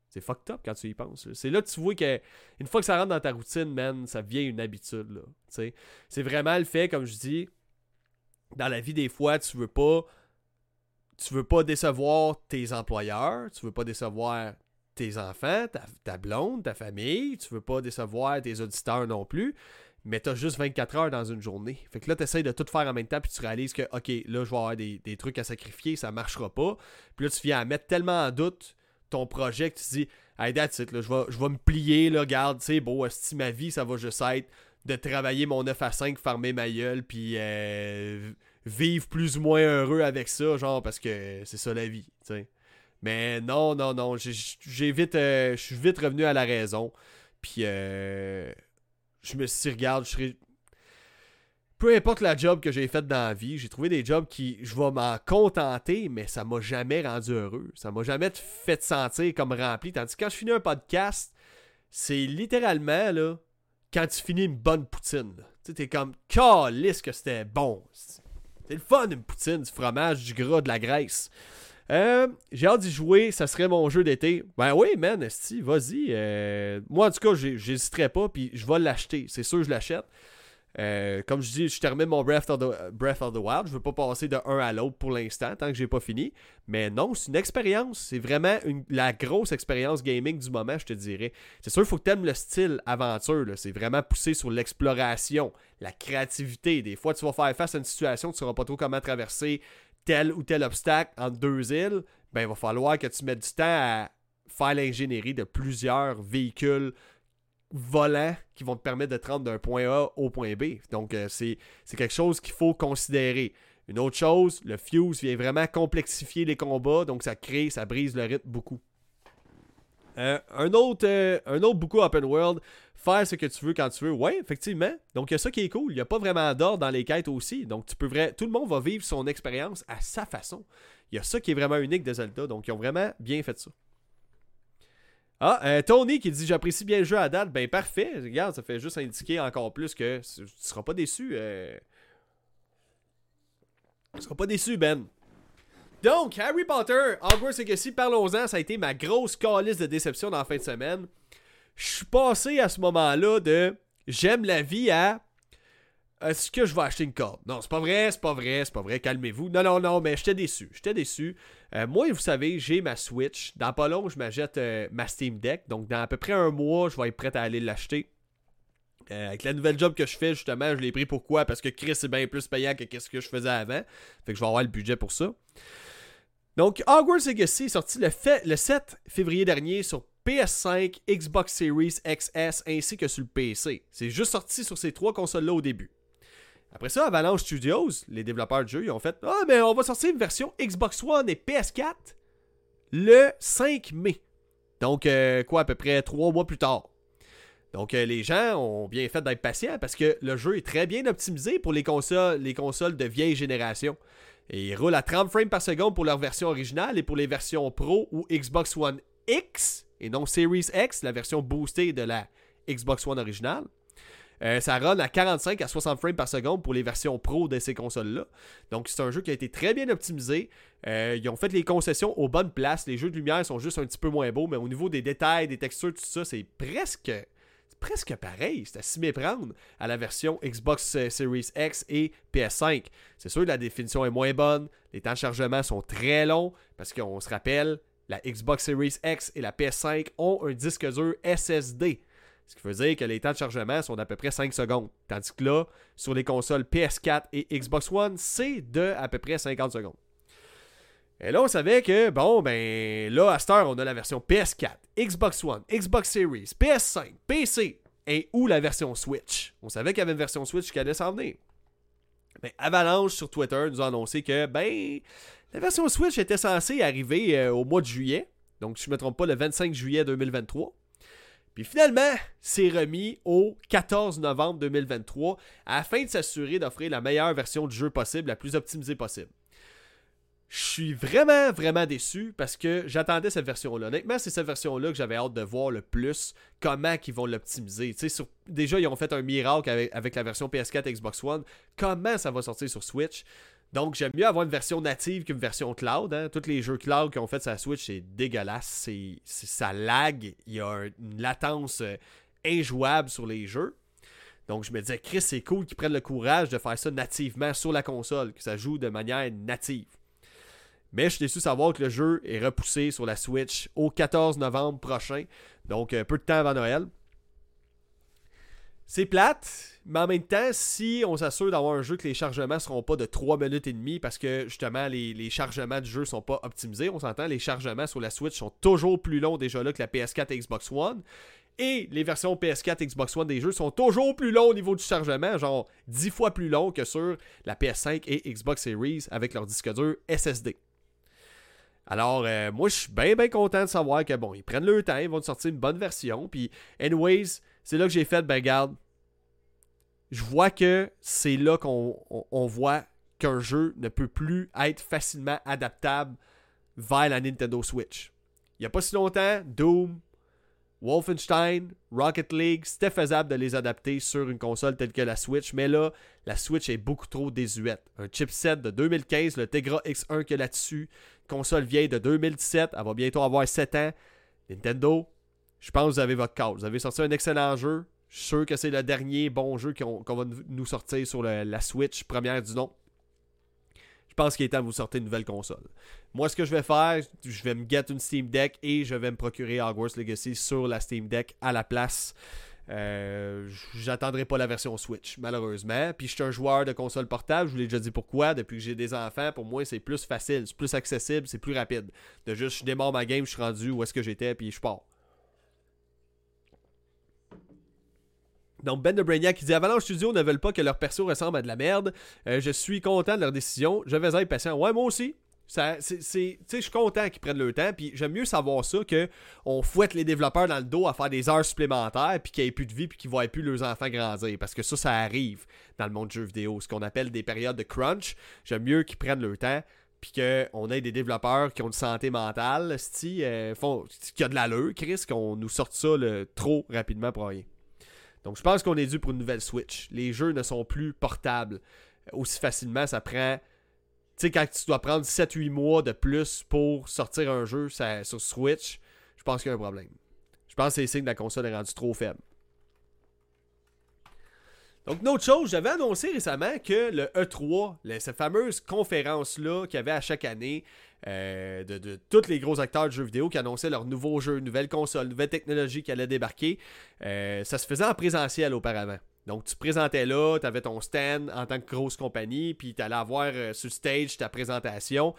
C'est fucked up quand tu y penses. C'est là que tu vois que une fois que ça rentre dans ta routine, man, ça devient une habitude. C'est vraiment le fait, comme je dis, dans la vie des fois, tu veux pas. Tu veux pas décevoir tes employeurs, tu veux pas décevoir tes enfants, ta, ta blonde, ta famille, tu veux pas décevoir tes auditeurs non plus mais t'as juste 24 heures dans une journée. Fait que là, t'essayes de tout faire en même temps, puis tu réalises que, OK, là, je vais avoir des, trucs à sacrifier, ça marchera pas. Puis là, tu viens à mettre tellement en doute ton projet que tu dis, hey, that's it, là, je vais, je me plier, là, garde, tu sais, bon, si ma vie, ça va juste être de travailler mon 9 à 5, farmer ma gueule, puis euh, vivre plus ou moins heureux avec ça, genre, parce que c'est ça la vie, tu sais. Mais non, non, non, euh, je suis vite revenu à la raison. Puis, euh, je me suis dit, regarde, je serais. Peu importe la job que j'ai faite dans la vie, j'ai trouvé des jobs qui, je vais m'en contenter, mais ça m'a jamais rendu heureux. Ça m'a jamais fait sentir comme rempli. Tandis que quand je finis un podcast, c'est littéralement, là, quand tu finis une bonne poutine. Tu t'es comme, calisse que c'était bon. C'est le fun, une poutine, du fromage, du gras, de la graisse. Euh, j'ai hâte d'y jouer, ça serait mon jeu d'été. Ben oui, man, esti, vas-y. Euh, moi, en tout cas, j'hésiterai pas, puis je vais l'acheter. C'est sûr, je l'achète. Euh, comme je dis, je termine mon Breath of the, Wild. Je veux pas passer de un à l'autre pour l'instant, tant que j'ai pas fini. Mais non, c'est une expérience. C'est vraiment la grosse expérience gaming du moment, je te dirais. C'est sûr, il faut que tu aimes le style aventure. C'est vraiment poussé sur l'exploration, la créativité. Des fois, tu vas faire face à une situation, tu ne sauras pas trop comment traverser tel ou tel obstacle entre deux îles, ben, il va falloir que tu mettes du temps à faire l'ingénierie de plusieurs véhicules volants qui vont te permettre de te rendre d'un point A au point B. Donc, euh, c'est quelque chose qu'il faut considérer. Une autre chose, le Fuse vient vraiment complexifier les combats, donc ça crée, ça brise le rythme beaucoup. Euh, un, autre, euh, un autre beaucoup open world, faire ce que tu veux quand tu veux. Ouais, effectivement. Donc, il y a ça qui est cool. Il n'y a pas vraiment d'ordre dans les quêtes aussi. Donc, tu peux vrai... tout le monde va vivre son expérience à sa façon. Il y a ça qui est vraiment unique de Zelda. Donc, ils ont vraiment bien fait ça. Ah, euh, Tony qui dit J'apprécie bien le jeu à date. Ben, parfait. Regarde, ça fait juste indiquer encore plus que tu seras pas déçu. Tu ne seras pas déçu, Ben. Donc, Harry Potter, Hogwarts Legacy, parlons-en, ça a été ma grosse calice de déception dans la fin de semaine. Je suis passé à ce moment-là de j'aime la vie à est-ce que je vais acheter une corde? Non, c'est pas vrai, c'est pas vrai, c'est pas vrai, calmez-vous. Non, non, non, mais j'étais déçu, j'étais déçu. Euh, moi, vous savez, j'ai ma Switch. Dans pas long, je m'achète euh, ma Steam Deck. Donc, dans à peu près un mois, je vais être prêt à aller l'acheter. Euh, avec la nouvelle job que je fais, justement, je l'ai pris pourquoi? Parce que Chris est bien plus payant que ce que je faisais avant. Fait que je vais avoir le budget pour ça. Donc, Hogwarts Legacy est sorti le, le 7 février dernier sur PS5, Xbox Series XS ainsi que sur le PC. C'est juste sorti sur ces trois consoles-là au début. Après ça, Avalanche Studios, les développeurs de jeu, ils ont fait Ah, mais on va sortir une version Xbox One et PS4 le 5 mai. Donc, euh, quoi, à peu près trois mois plus tard. Donc, euh, les gens ont bien fait d'être patients parce que le jeu est très bien optimisé pour les consoles, les consoles de vieille génération. Et il roule à 30 frames par seconde pour leur version originale et pour les versions Pro ou Xbox One X et non Series X, la version boostée de la Xbox One originale. Euh, ça run à 45 à 60 frames par seconde pour les versions pro de ces consoles-là. Donc c'est un jeu qui a été très bien optimisé. Euh, ils ont fait les concessions aux bonnes places. Les jeux de lumière sont juste un petit peu moins beaux, mais au niveau des détails, des textures, tout ça, c'est presque presque pareil, c'est à s'y méprendre à la version Xbox euh, Series X et PS5. C'est sûr que la définition est moins bonne, les temps de chargement sont très longs, parce qu'on se rappelle, la Xbox Series X et la PS5 ont un disque dur SSD. Ce qui veut dire que les temps de chargement sont d'à peu près 5 secondes. Tandis que là, sur les consoles PS4 et Xbox One, c'est de à peu près 50 secondes. Et là, on savait que, bon, ben là, à cette heure, on a la version PS4, Xbox One, Xbox Series, PS5, PC et ou la version Switch. On savait qu'il y avait une version Switch qui allait s'en venir. Mais Avalanche sur Twitter nous a annoncé que, ben, la version Switch était censée arriver euh, au mois de juillet. Donc, si je ne me trompe pas, le 25 juillet 2023. Puis finalement, c'est remis au 14 novembre 2023 afin de s'assurer d'offrir la meilleure version du jeu possible, la plus optimisée possible. Je suis vraiment, vraiment déçu parce que j'attendais cette version-là. Honnêtement, c'est cette version-là que j'avais hâte de voir le plus comment ils vont l'optimiser. Déjà, ils ont fait un miracle avec, la version PS4 Xbox One. Comment ça va sortir sur Switch? Donc, j'aime mieux avoir une version native qu'une version cloud. Hein. Tous les jeux cloud qui ont fait sur la Switch, c'est dégueulasse. Ça lag. Il y a une latence euh, injouable sur les jeux. Donc, je me disais, Chris, c'est cool qu'ils prennent le courage de faire ça nativement sur la console, que ça joue de manière native. Mais je suis déçu de savoir que le jeu est repoussé sur la Switch au 14 novembre prochain. Donc, un peu de temps avant Noël. C'est plate, mais en même temps, si on s'assure d'avoir un jeu que les chargements ne seront pas de 3 minutes et demie parce que justement les, chargements du jeu sont pas optimisés, on s'entend, les chargements sur la Switch sont toujours plus longs déjà là que la PS4 et Xbox One. Et les versions PS4 Xbox One des jeux sont toujours plus longs au niveau du chargement, genre 10 fois plus long que sur la PS5 et Xbox Series avec leur disque dur SSD. Alors, euh, moi, je suis bien, bien content de savoir que, bon, ils prennent leur temps, ils vont sortir une bonne version. Puis, anyways, c'est là que j'ai fait, ben, garde, je vois que c'est là qu'on voit qu'un jeu ne peut plus être facilement adaptable vers la Nintendo Switch. Il n'y a pas si longtemps, Doom, Wolfenstein, Rocket League, c'était faisable de les adapter sur une console telle que la Switch, mais là, la Switch est beaucoup trop désuète. Un chipset de 2015, le Tegra X1 que là-dessus, console vieille de 2017, elle va bientôt avoir 7 ans. Nintendo, je pense que vous avez votre call. Vous avez sorti un excellent jeu. Je suis sûr que c'est le dernier bon jeu qu'on va nous sortir sur la Switch, première du nom pense qu'il est temps de vous sortir une nouvelle console. Moi, ce que je vais faire, je vais me get une Steam Deck et je vais me procurer Hogwarts Legacy sur la Steam Deck à la place. Euh, j'attendrai pas la version Switch, malheureusement. Puis je suis un joueur de console portable, je vous l'ai déjà dit pourquoi. Depuis que j'ai des enfants, pour moi, c'est plus facile, c'est plus accessible, c'est plus rapide. De juste, je démarre ma game, je suis rendu où est-ce que j'étais, puis je pars. Donc Ben de Brainiac qui dit Avalanche Studio ne veulent pas que leur perso ressemble à de la merde. Euh, je suis content de leur décision. Je vais être patient. Ouais, moi aussi. Je suis content qu'ils prennent le temps, puis j'aime mieux savoir ça que on fouette les développeurs dans le dos à faire des heures supplémentaires, puis qu'ils aient plus de vie, puis qu'ils voient plus leurs enfants grandir, parce que ça, ça arrive dans le monde du jeu vidéo, ce qu'on appelle des périodes de crunch. J'aime mieux qu'ils prennent le temps, puis qu'on ait des développeurs qui ont une santé mentale, euh, font, qui a de l'allure, Chris, qu'on nous sorte ça trop rapidement pour rien. Donc je pense qu'on est dû pour une nouvelle Switch. Les jeux ne sont plus portables aussi facilement. Ça prend. Tu sais, quand tu dois prendre 7-8 mois de plus pour sortir un jeu sur Switch, je pense qu'il y a un problème. Je pense que c'est signe que la console est rendue trop faible. Donc, une autre chose, j'avais annoncé récemment que le E3, cette fameuse conférence-là qu'il y avait à chaque année, euh, de, tous les gros acteurs de jeux vidéo qui annonçaient leurs nouveaux jeux, nouvelles consoles, nouvelles technologies qui allaient débarquer. Euh, ça se faisait en présentiel auparavant. Donc, tu te présentais là, tu avais ton stand en tant que grosse compagnie, puis tu allais avoir euh, sur stage ta présentation.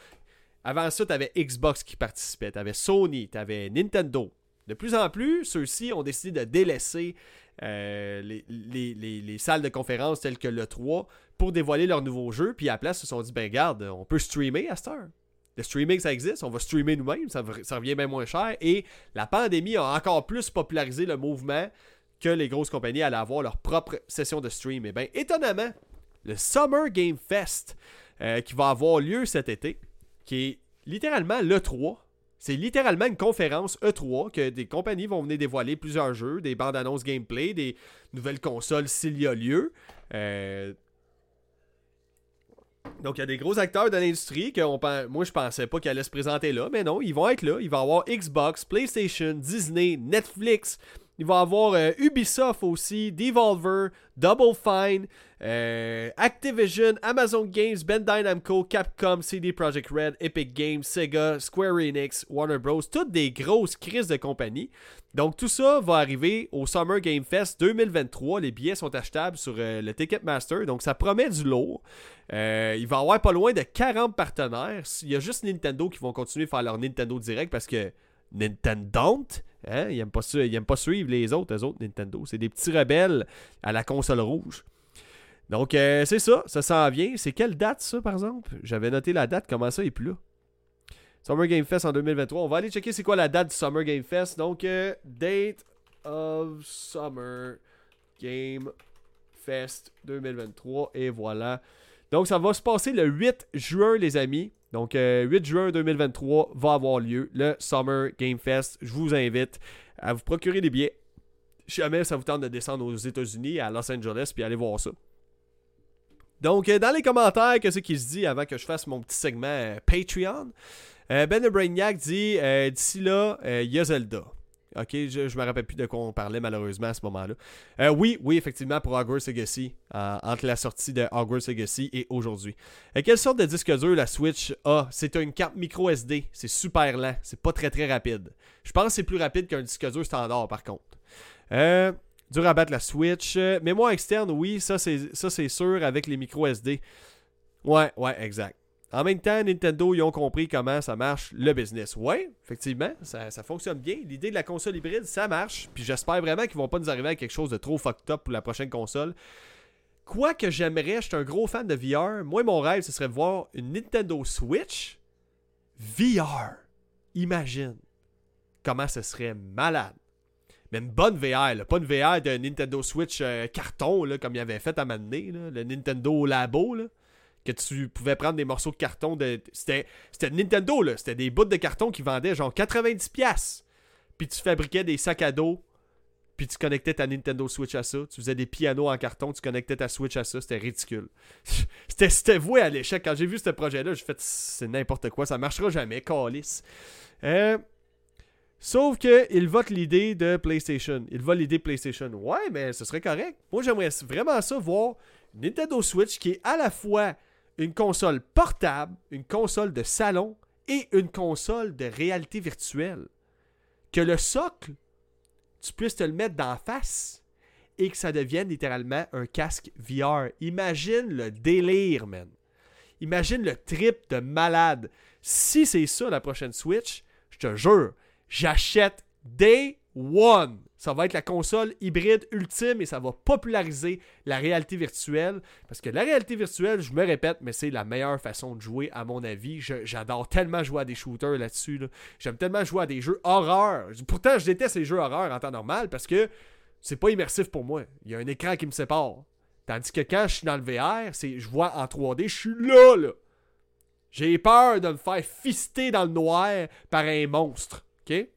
Avant ça, tu avais Xbox qui participait, tu avais Sony, tu avais Nintendo. De plus en plus, ceux-ci ont décidé de délaisser les, les, salles de conférence telles que le 3 pour dévoiler leurs nouveaux jeux. Puis à la place, ils se sont dit ben garde, on peut streamer à cette heure. Le streaming, ça existe, on va streamer nous-mêmes, ça, revient bien moins cher. Et la pandémie a encore plus popularisé le mouvement que les grosses compagnies allaient avoir leur propre session de stream. Et bien, étonnamment, le Summer Game Fest euh, qui va avoir lieu cet été, qui est littéralement l'E3, c'est littéralement une conférence E3 que des compagnies vont venir dévoiler plusieurs jeux, des bandes annonces gameplay, des nouvelles consoles s'il y a lieu. Euh, donc, il y a des gros acteurs de l'industrie que moi, je pensais pas qu'ils allaient se présenter là. Mais non, ils vont être là. Il va y avoir Xbox, PlayStation, Disney, Netflix. Il va avoir euh, Ubisoft aussi, Devolver, Double Fine, euh, Activision, Amazon Games, Bandai Namco, Capcom, CD Projekt Red, Epic Games, Sega, Square Enix, Warner Bros. Toutes des grosses crises de compagnie. Donc tout ça va arriver au Summer Game Fest 2023. Les billets sont achetables sur euh, le Ticketmaster. Donc ça promet du lourd. Il va y avoir pas loin de 40 partenaires. Il y a juste Nintendo qui vont continuer à faire leur Nintendo Direct parce que Nintendo, hein, ils n'aiment pas, suivre les autres, les autres Nintendo. C'est des petits rebelles à la console rouge. Donc euh, c'est ça, ça s'en vient. C'est quelle date ça par exemple? J'avais noté la date, comment ça est plus là? Summer Game Fest en 2023. On va aller checker c'est quoi la date du Summer Game Fest. Donc, euh, date of Summer Game Fest 2023. Et voilà. Donc, ça va se passer le 8 juin, les amis. Donc, 8 euh, juin 2023 va avoir lieu le Summer Game Fest. Je vous invite à vous procurer des billets. Jamais ça vous tente de descendre aux États-Unis, à Los Angeles, puis aller voir ça. Donc, euh, dans les commentaires, qu'est-ce qui se dit avant que je fasse mon petit segment Patreon? Euh, ben de Brainiac dit d'ici là, il. Ok, je, je me rappelle plus de quoi on parlait malheureusement à ce moment-là. Euh, oui, oui, effectivement, pour Hogwarts Legacy, entre la sortie de Hogwarts Legacy et aujourd'hui. quelle sorte de disque dur la Switch a? C'est une carte micro SD. C'est super lent. C'est pas très très rapide. Je pense que c'est plus rapide qu'un disque dur standard par contre. Euh, dur à battre la Switch. Mémoire externe, oui, ça c'est sûr avec les micro SD. Ouais, ouais, exact. En même temps, Nintendo, ils ont compris comment ça marche le business. Ouais, effectivement, ça, fonctionne bien. L'idée de la console hybride, ça marche. Puis j'espère vraiment qu'ils vont pas nous arriver à quelque chose de trop fucked up pour la prochaine console. Quoi que j'aimerais, je suis un gros fan de VR. Moi, mon rêve, ce serait de voir une Nintendo Switch VR. Imagine comment ce serait malade. Mais une bonne VR, pas une VR de Nintendo Switch euh, carton, comme il avait fait à Mané, le Nintendo Labo, là, que tu pouvais prendre des morceaux de carton. De... C'était, Nintendo, là. c'était des bouts de carton qui vendaient genre 90$. Puis tu fabriquais des sacs à dos, puis tu connectais ta Nintendo Switch à ça. Tu faisais des pianos en carton, tu connectais ta Switch à ça. C'était ridicule. *laughs* c'était, voué à l'échec. Quand j'ai vu ce projet-là, j'ai fait c'est n'importe quoi, ça marchera jamais, calice. Euh, Sauf qu'il vote l'idée de PlayStation. Il vote l'idée PlayStation. Ouais, mais ce serait correct. Moi, j'aimerais vraiment ça voir Nintendo Switch qui est à la fois une console portable, une console de salon et une console de réalité virtuelle. Que le socle, tu puisses te le mettre d'en face et que ça devienne littéralement un casque VR. Imagine le délire, man. Imagine le trip de malade. Si c'est ça la prochaine Switch, je te jure, j'achète Day One. Ça va être la console hybride ultime et ça va populariser la réalité virtuelle. Parce que la réalité virtuelle, je me répète, mais c'est la meilleure façon de jouer à mon avis. J'adore tellement jouer à des shooters là-dessus. J'aime tellement jouer à des jeux horreur. Pourtant, je déteste les jeux horreur en temps normal parce que c'est pas immersif pour moi. Il y a un écran qui me sépare. Tandis que quand je suis dans le VR, c'est je vois en 3D, je suis là, là. J'ai peur de me faire fister dans le noir par un monstre. OK?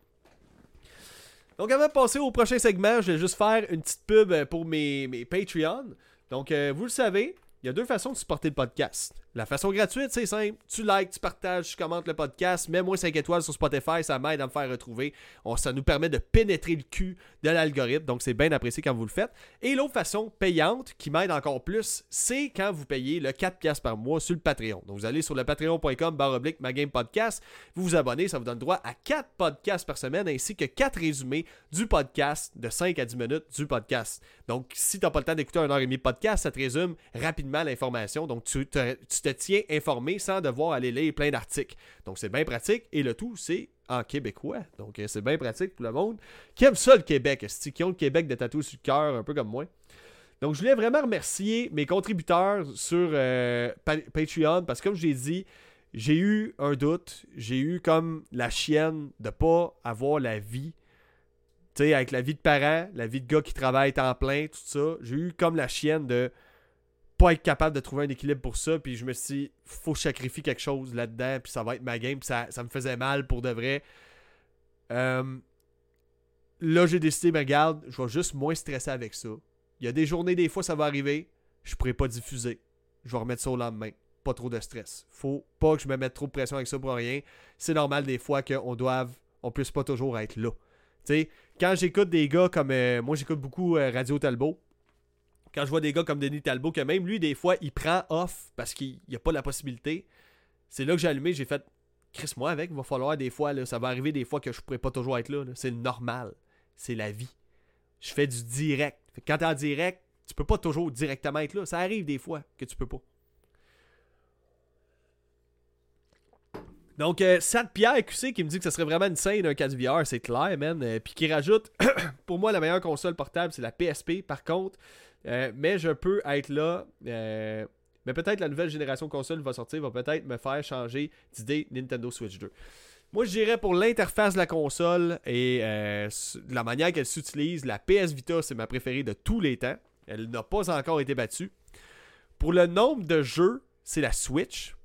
Donc, avant de passer au prochain segment, je vais juste faire une petite pub euh, pour mes, mes Patreon. Donc, euh, vous le savez, il y a deux façons de supporter le podcast. La façon gratuite, c'est simple. Tu likes, tu partages, tu commentes le podcast. Mets-moi 5 étoiles sur Spotify, ça m'aide à me faire retrouver. ça nous permet de pénétrer le cul de l'algorithme. Donc, c'est bien apprécié quand vous le faites. Et l'autre façon payante, qui m'aide encore plus, c'est quand vous payez le 4$ par mois sur le Patreon. Donc, vous allez sur le patreon.com baroblique podcast. Vous vous abonnez, ça vous donne droit à 4 podcasts par semaine ainsi que 4 résumés du podcast de 5 à 10 minutes du podcast. Donc, si tu n'as pas le temps d'écouter un heure et demie de podcast, ça te résume rapidement l'information. Donc, tu, te, te tiens informé sans devoir aller lire plein d'articles. Donc c'est bien pratique et le tout c'est en québécois. Donc euh, c'est bien pratique pour le monde qui aime ça le Québec, qui ont le Québec de tatou sur le cœur un peu comme moi. Donc je voulais vraiment remercier mes contributeurs sur euh, Patreon parce que comme je l'ai dit, j'ai eu un doute, j'ai eu comme la chienne de pas avoir la vie tu sais, avec la vie de parents, la vie de gars qui travaille temps plein, tout ça, j'ai eu comme la chienne de être capable de trouver un équilibre pour ça. Puis je me suis dit, faut sacrifier quelque chose là-dedans. Puis ça va être ma game. Puis ça, me faisait mal pour de vrai. Euh, là, j'ai décidé, mais regarde, je vais juste moins stresser avec ça. Il y a des journées, des fois, ça va arriver. Je pourrais pas diffuser. Je vais remettre ça au lendemain. Pas trop de stress. Faut pas que je me mette trop de pression avec ça pour rien. C'est normal des fois qu'on doive, on puisse pas toujours être là. Quand j'écoute des gars comme. Euh, moi, j'écoute beaucoup euh, Radio Talbot quand je vois des gars comme Denis Talbot, que même lui, des fois, il prend off parce qu'il n'y a pas la possibilité, c'est là que j'ai allumé, j'ai fait Chris, moi avec, il va falloir des fois, ça va arriver des fois que je pourrais pas toujours être là. C'est normal. C'est la vie. Je fais du direct. quand tu es en direct, tu peux pas toujours directement être là. Ça arrive des fois que tu peux pas. Donc, euh, Sad Pierre QC qui me dit que ce serait vraiment une scène un 4 VR, c'est clair, man. Euh, puis qui rajoute, *coughs* pour moi, la meilleure console portable, c'est la PSP. Par contre, euh, mais je peux être là. Euh, mais peut-être la nouvelle génération console va sortir, va peut-être me faire changer d'idée Nintendo Switch 2. Moi, je dirais pour l'interface de la console et euh, la manière qu'elle s'utilise, la PS Vita, c'est ma préférée de tous les temps. Elle n'a pas encore été battue. Pour le nombre de jeux, c'est la Switch.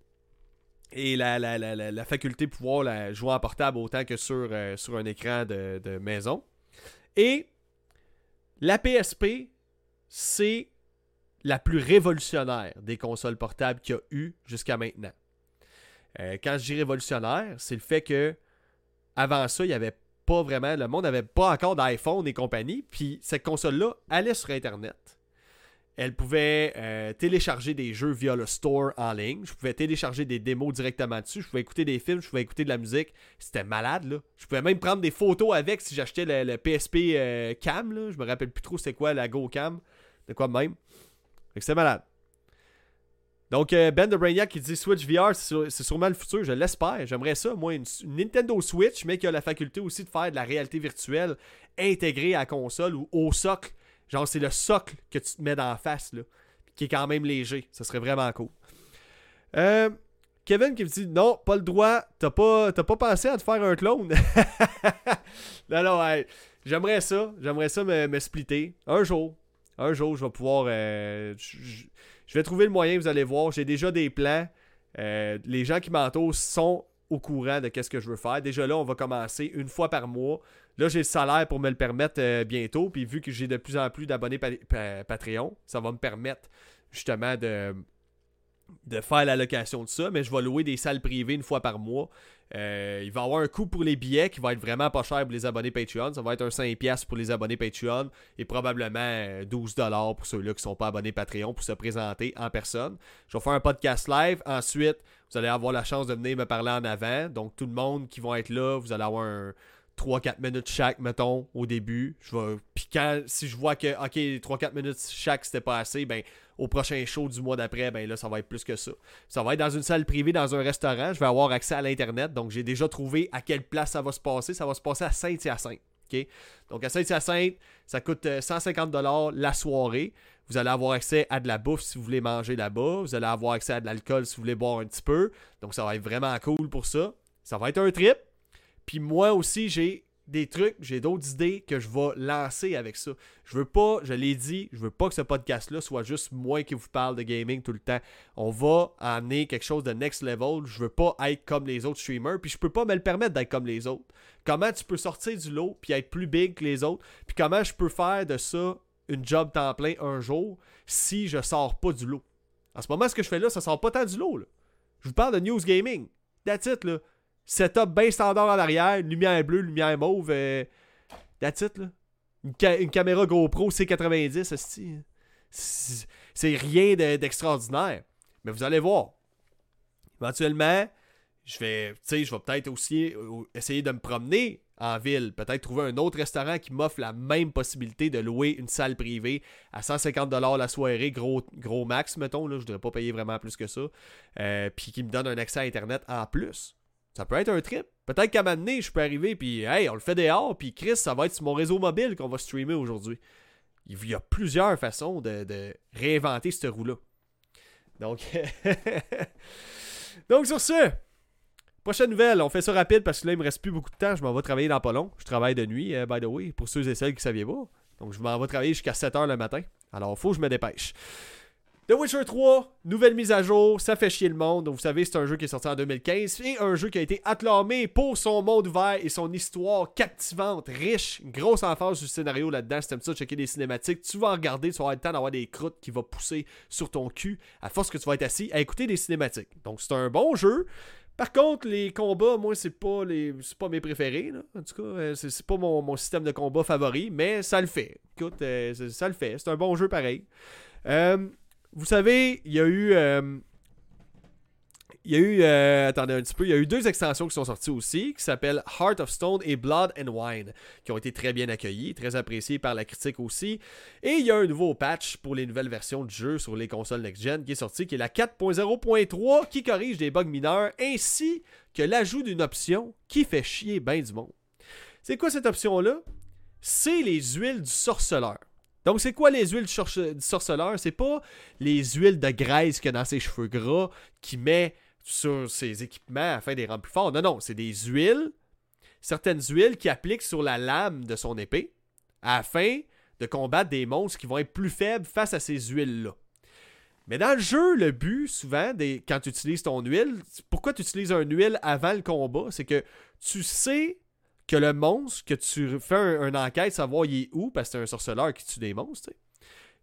Et la, la, faculté de pouvoir la jouer en portable autant que sur, sur un écran de, de maison. Et la PSP, c'est la plus révolutionnaire des consoles portables qu'il y a eu jusqu'à maintenant. Euh, quand je dis révolutionnaire, c'est le fait que avant ça, il n'y avait pas vraiment, le monde n'avait pas encore d'iPhone et compagnie, puis cette console-là allait sur Internet. Elle pouvait euh, télécharger des jeux via le store en ligne. Je pouvais télécharger des démos directement dessus. Je pouvais écouter des films, je pouvais écouter de la musique. C'était malade, là. Je pouvais même prendre des photos avec si j'achetais le, PSP euh, Cam, là. Je me rappelle plus trop c'est quoi la Go Cam. De quoi même? Fait que c'est malade. Donc, euh, Ben de Brainiac qui dit Switch VR, c'est sûrement le futur, je l'espère. J'aimerais ça, moi, une, Nintendo Switch, mais qui a la faculté aussi de faire de la réalité virtuelle intégrée à la console ou au socle. Genre, c'est le socle que tu te mets dans la face, là, qui est quand même léger. Ça serait vraiment cool. Euh, Kevin qui me dit Non, pas le droit, t'as pas, pas pensé à te faire un clone? *laughs* non, non, j'aimerais ça, j'aimerais ça me, me, splitter. Un jour, un jour, je vais pouvoir. Euh, je vais trouver le moyen, vous allez voir. J'ai déjà des plans. Euh, les gens qui m'entourent sont au courant de ce que je veux faire. Déjà là, on va commencer une fois par mois. Là, j'ai le salaire pour me le permettre euh, bientôt. Puis vu que j'ai de plus en plus d'abonnés Patreon, ça va me permettre justement de, de faire la location de ça. Mais je vais louer des salles privées une fois par mois. Euh, il va y avoir un coût pour les billets qui va être vraiment pas cher pour les abonnés Patreon. Ça va être un 5$ pour les abonnés Patreon et probablement 12$ pour ceux-là qui ne sont pas abonnés Patreon pour se présenter en personne. Je vais faire un podcast live. Ensuite, vous allez avoir la chance de venir me parler en avant. Donc, tout le monde qui va être là, vous allez avoir un 3-4 minutes chaque, mettons, au début. Je vais... Puis quand, si je vois que, OK, 3-4 minutes chaque, c'était pas assez, ben au prochain show du mois d'après, ben là, ça va être plus que ça. Ça va être dans une salle privée, dans un restaurant. Je vais avoir accès à l'Internet. Donc, j'ai déjà trouvé à quelle place ça va se passer. Ça va se passer à Saint-Hyacinthe. Donc, à Saint-Hyacinthe, ça coûte 150$ euh, la soirée. Vous allez avoir accès à de la bouffe si vous voulez manger là-bas. Vous allez avoir accès à de l'alcool si vous voulez boire un petit peu. Donc, ça va être vraiment cool pour ça. Ça va être un trip. Puis moi aussi, j'ai des trucs, j'ai d'autres idées que je vais lancer avec ça. Je veux pas, je l'ai dit, je veux pas que ce podcast-là soit juste moi qui vous parle de gaming tout le temps. On va amener quelque chose de next level. Je veux pas être comme les autres streamers, puis je peux pas me le permettre d'être comme les autres. Comment tu peux sortir du lot puis être plus big que les autres, puis comment je peux faire de ça une job temps plein un jour si je sors pas du lot? En ce moment, ce que je fais là, ça sort pas tant du lot. Je vous parle de news gaming. That's it, là setup bien standard en arrière, lumière bleue, lumière mauve. Euh, that's it, là. Une, caméra GoPro C90, c'est rien d'extraordinaire. Mais vous allez voir. Éventuellement, je vais, je vais peut-être aussi euh, essayer de me promener en ville. Peut-être trouver un autre restaurant qui m'offre la même possibilité de louer une salle privée à 150$ la soirée, gros, gros max, mettons. Là, je ne devrais pas payer vraiment plus que ça. Euh, puis qui me donne un accès à Internet en plus. Ça peut être un trip. Peut-être qu'à un moment donné, je peux arriver, puis hey, on le fait dehors, puis Chris, ça va être sur mon réseau mobile qu'on va streamer aujourd'hui. Il y a plusieurs façons de, réinventer ce roue-là. Donc, *laughs* Donc, sur ce, prochaine nouvelle, on fait ça rapide parce que là, il me reste plus beaucoup de temps. Je m'en vais travailler dans pas long. Je travaille de nuit, euh, by the way, pour ceux et celles qui ne saviez pas. Donc, je m'en vais travailler jusqu'à 7h le matin. Alors, il faut que je me dépêche. The Witcher 3, nouvelle mise à jour, ça fait chier le monde. Donc, vous savez, c'est un jeu qui est sorti en 2015 et un jeu qui a été acclamé pour son monde ouvert et son histoire captivante, riche, grosse emphase du scénario là-dedans. Si t'aimes ça, checker des cinématiques, tu vas regarder, tu vas avoir le temps d'avoir des croûtes qui vont pousser sur ton cul à force que tu vas être assis à écouter des cinématiques. Donc, c'est un bon jeu. Par contre, les combats, moi, c'est pas les pas mes préférés. En tout cas, euh, c'est pas mon, système de combat favori, mais ça le fait. Écoute, euh, ça le fait. C'est un bon jeu pareil. Euh, vous savez, il y a eu. Euh, il y a eu. Euh, attendez un petit peu. Il y a eu deux extensions qui sont sorties aussi, qui s'appellent Heart of Stone et Blood and Wine, qui ont été très bien accueillies, très appréciées par la critique aussi. Et il y a un nouveau patch pour les nouvelles versions du jeu sur les consoles next-gen qui est sorti, qui est la 4.0.3, qui corrige des bugs mineurs, ainsi que l'ajout d'une option qui fait chier bien du monde. C'est quoi cette option-là? C'est les huiles du sorceleur. Donc, c'est quoi les huiles du, sorceleur? C'est pas les huiles de graisse qu'il a dans ses cheveux gras qu'il met sur ses équipements afin de les rendre plus forts. Non, non, c'est des huiles, certaines huiles qu'il applique sur la lame de son épée afin de combattre des monstres qui vont être plus faibles face à ces huiles-là. Mais dans le jeu, le but, souvent, des, quand tu utilises ton huile, pourquoi tu utilises un huile avant le combat? C'est que tu sais que le monstre, que tu fais une enquête, savoir il est où, parce que c'est un sorceleur qui tue des monstres,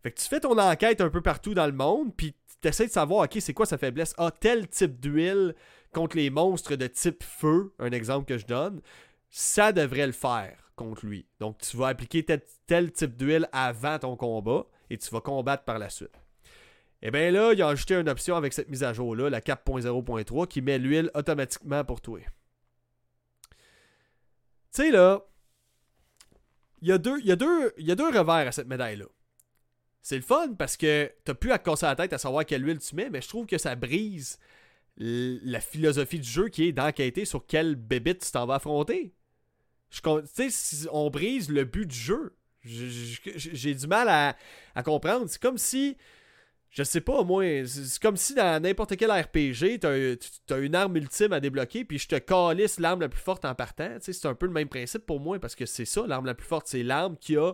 Fait que tu fais ton enquête un peu partout dans le monde, puis tu essaies de savoir, ok, c'est quoi sa faiblesse? Ah, tel type d'huile contre les monstres de type feu, un exemple que je donne, ça devrait le faire contre lui. Donc tu vas appliquer tel, type d'huile avant ton combat, et tu vas combattre par la suite. Et eh bien là, il a ajouté une option avec cette mise à jour-là, la 4.0.3, qui met l'huile automatiquement pour toi. Tu sais, là, il y, a deux, revers à cette médaille-là. c'est le fun parce que t'as plus à te casser la tête à savoir quelle huile tu mets, mais je trouve que ça brise la philosophie du jeu qui est d'enquêter sur quelle bébite tu t'en vas affronter. Tu sais, on brise le but du jeu. J'ai du mal à, comprendre. C'est comme si. Je sais pas, moi. C'est comme si dans n'importe quel RPG, t'as as une arme ultime à débloquer, puis je te calisse l'arme la plus forte en partant. C'est un peu le même principe pour moi, parce que c'est ça, l'arme la plus forte, c'est l'arme qui a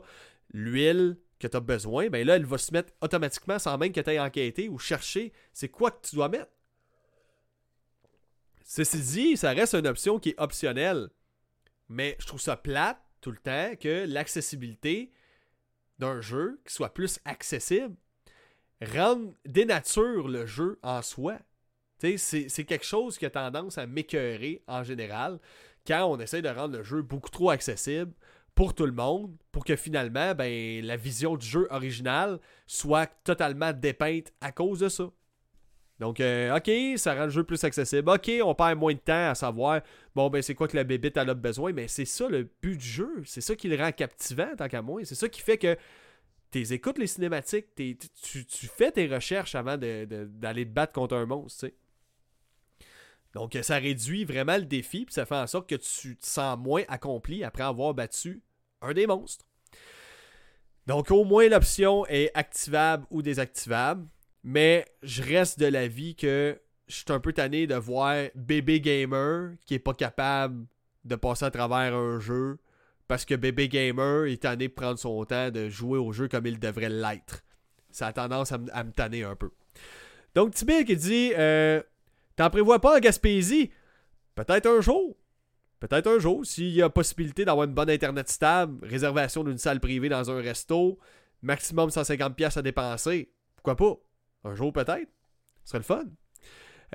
l'huile que tu as besoin. Ben là, elle va se mettre automatiquement sans même que tu aies enquêté ou chercher c'est quoi que tu dois mettre. Ceci dit, ça reste une option qui est optionnelle. Mais je trouve ça plate tout le temps que l'accessibilité d'un jeu qui soit plus accessible rende dénature le jeu en soi. C'est quelque chose qui a tendance à m'écœurer en général quand on essaie de rendre le jeu beaucoup trop accessible pour tout le monde, pour que finalement ben, la vision du jeu original soit totalement dépeinte à cause de ça. Donc, euh, ok, ça rend le jeu plus accessible. Ok, on perd moins de temps à savoir, bon, ben, c'est quoi que la bébite a besoin. Mais c'est ça le but du jeu. C'est ça qui le rend captivant, tant qu'à moi. C'est ça qui fait que tu écoutes les cinématiques, tu, fais tes recherches avant d'aller te battre contre un monstre, tu. Donc, ça réduit vraiment le défi, puis ça fait en sorte que tu te sens moins accompli après avoir battu un des monstres. Donc, au moins, l'option est activable ou désactivable. Mais je reste de l'avis que je suis un peu tanné de voir bébé gamer qui est pas capable de passer à travers un jeu parce que bébé gamer est tanné de prendre son temps de jouer au jeu comme il devrait l'être. Ça a tendance à, me tanner un peu. Donc Tibir qui dit euh, T'en prévois pas en Gaspésie? Peut-être un jour. Peut-être un jour, s'il y a possibilité d'avoir une bonne internet stable, réservation d'une salle privée dans un resto, maximum 150$ à dépenser, pourquoi pas? Un jour peut-être. Ce serait le fun.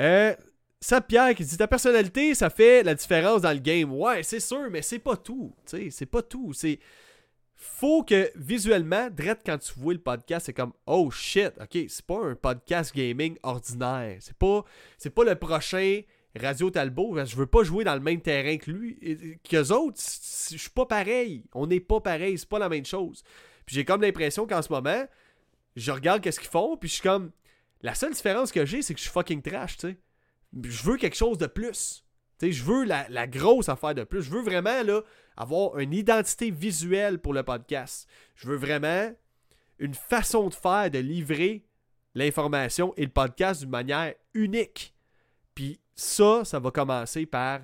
Euh, ça, Pierre qui dit ta personnalité, ça fait la différence dans le game. Ouais, c'est sûr, mais c'est pas tout. C'est pas tout. C'est. Faut que visuellement, direct quand tu vois le podcast, c'est comme Oh shit, ok, c'est pas un podcast gaming ordinaire. C'est pas, c'est pas le prochain Radio Talbot. Je veux pas jouer dans le même terrain que lui. Qu'eux autres, je suis pas pareil. On n'est pas pareil. C'est pas la même chose. Puis j'ai comme l'impression qu'en ce moment, je regarde qu'est-ce qu'ils font, puis je suis comme. La seule différence que j'ai, c'est que je suis fucking trash, tu sais. Je veux quelque chose de plus. Tu sais, je veux la, grosse affaire de plus. Je veux vraiment, là, avoir une identité visuelle pour le podcast. Je veux vraiment une façon de faire, de livrer l'information et le podcast d'une manière unique. Puis ça, ça va commencer par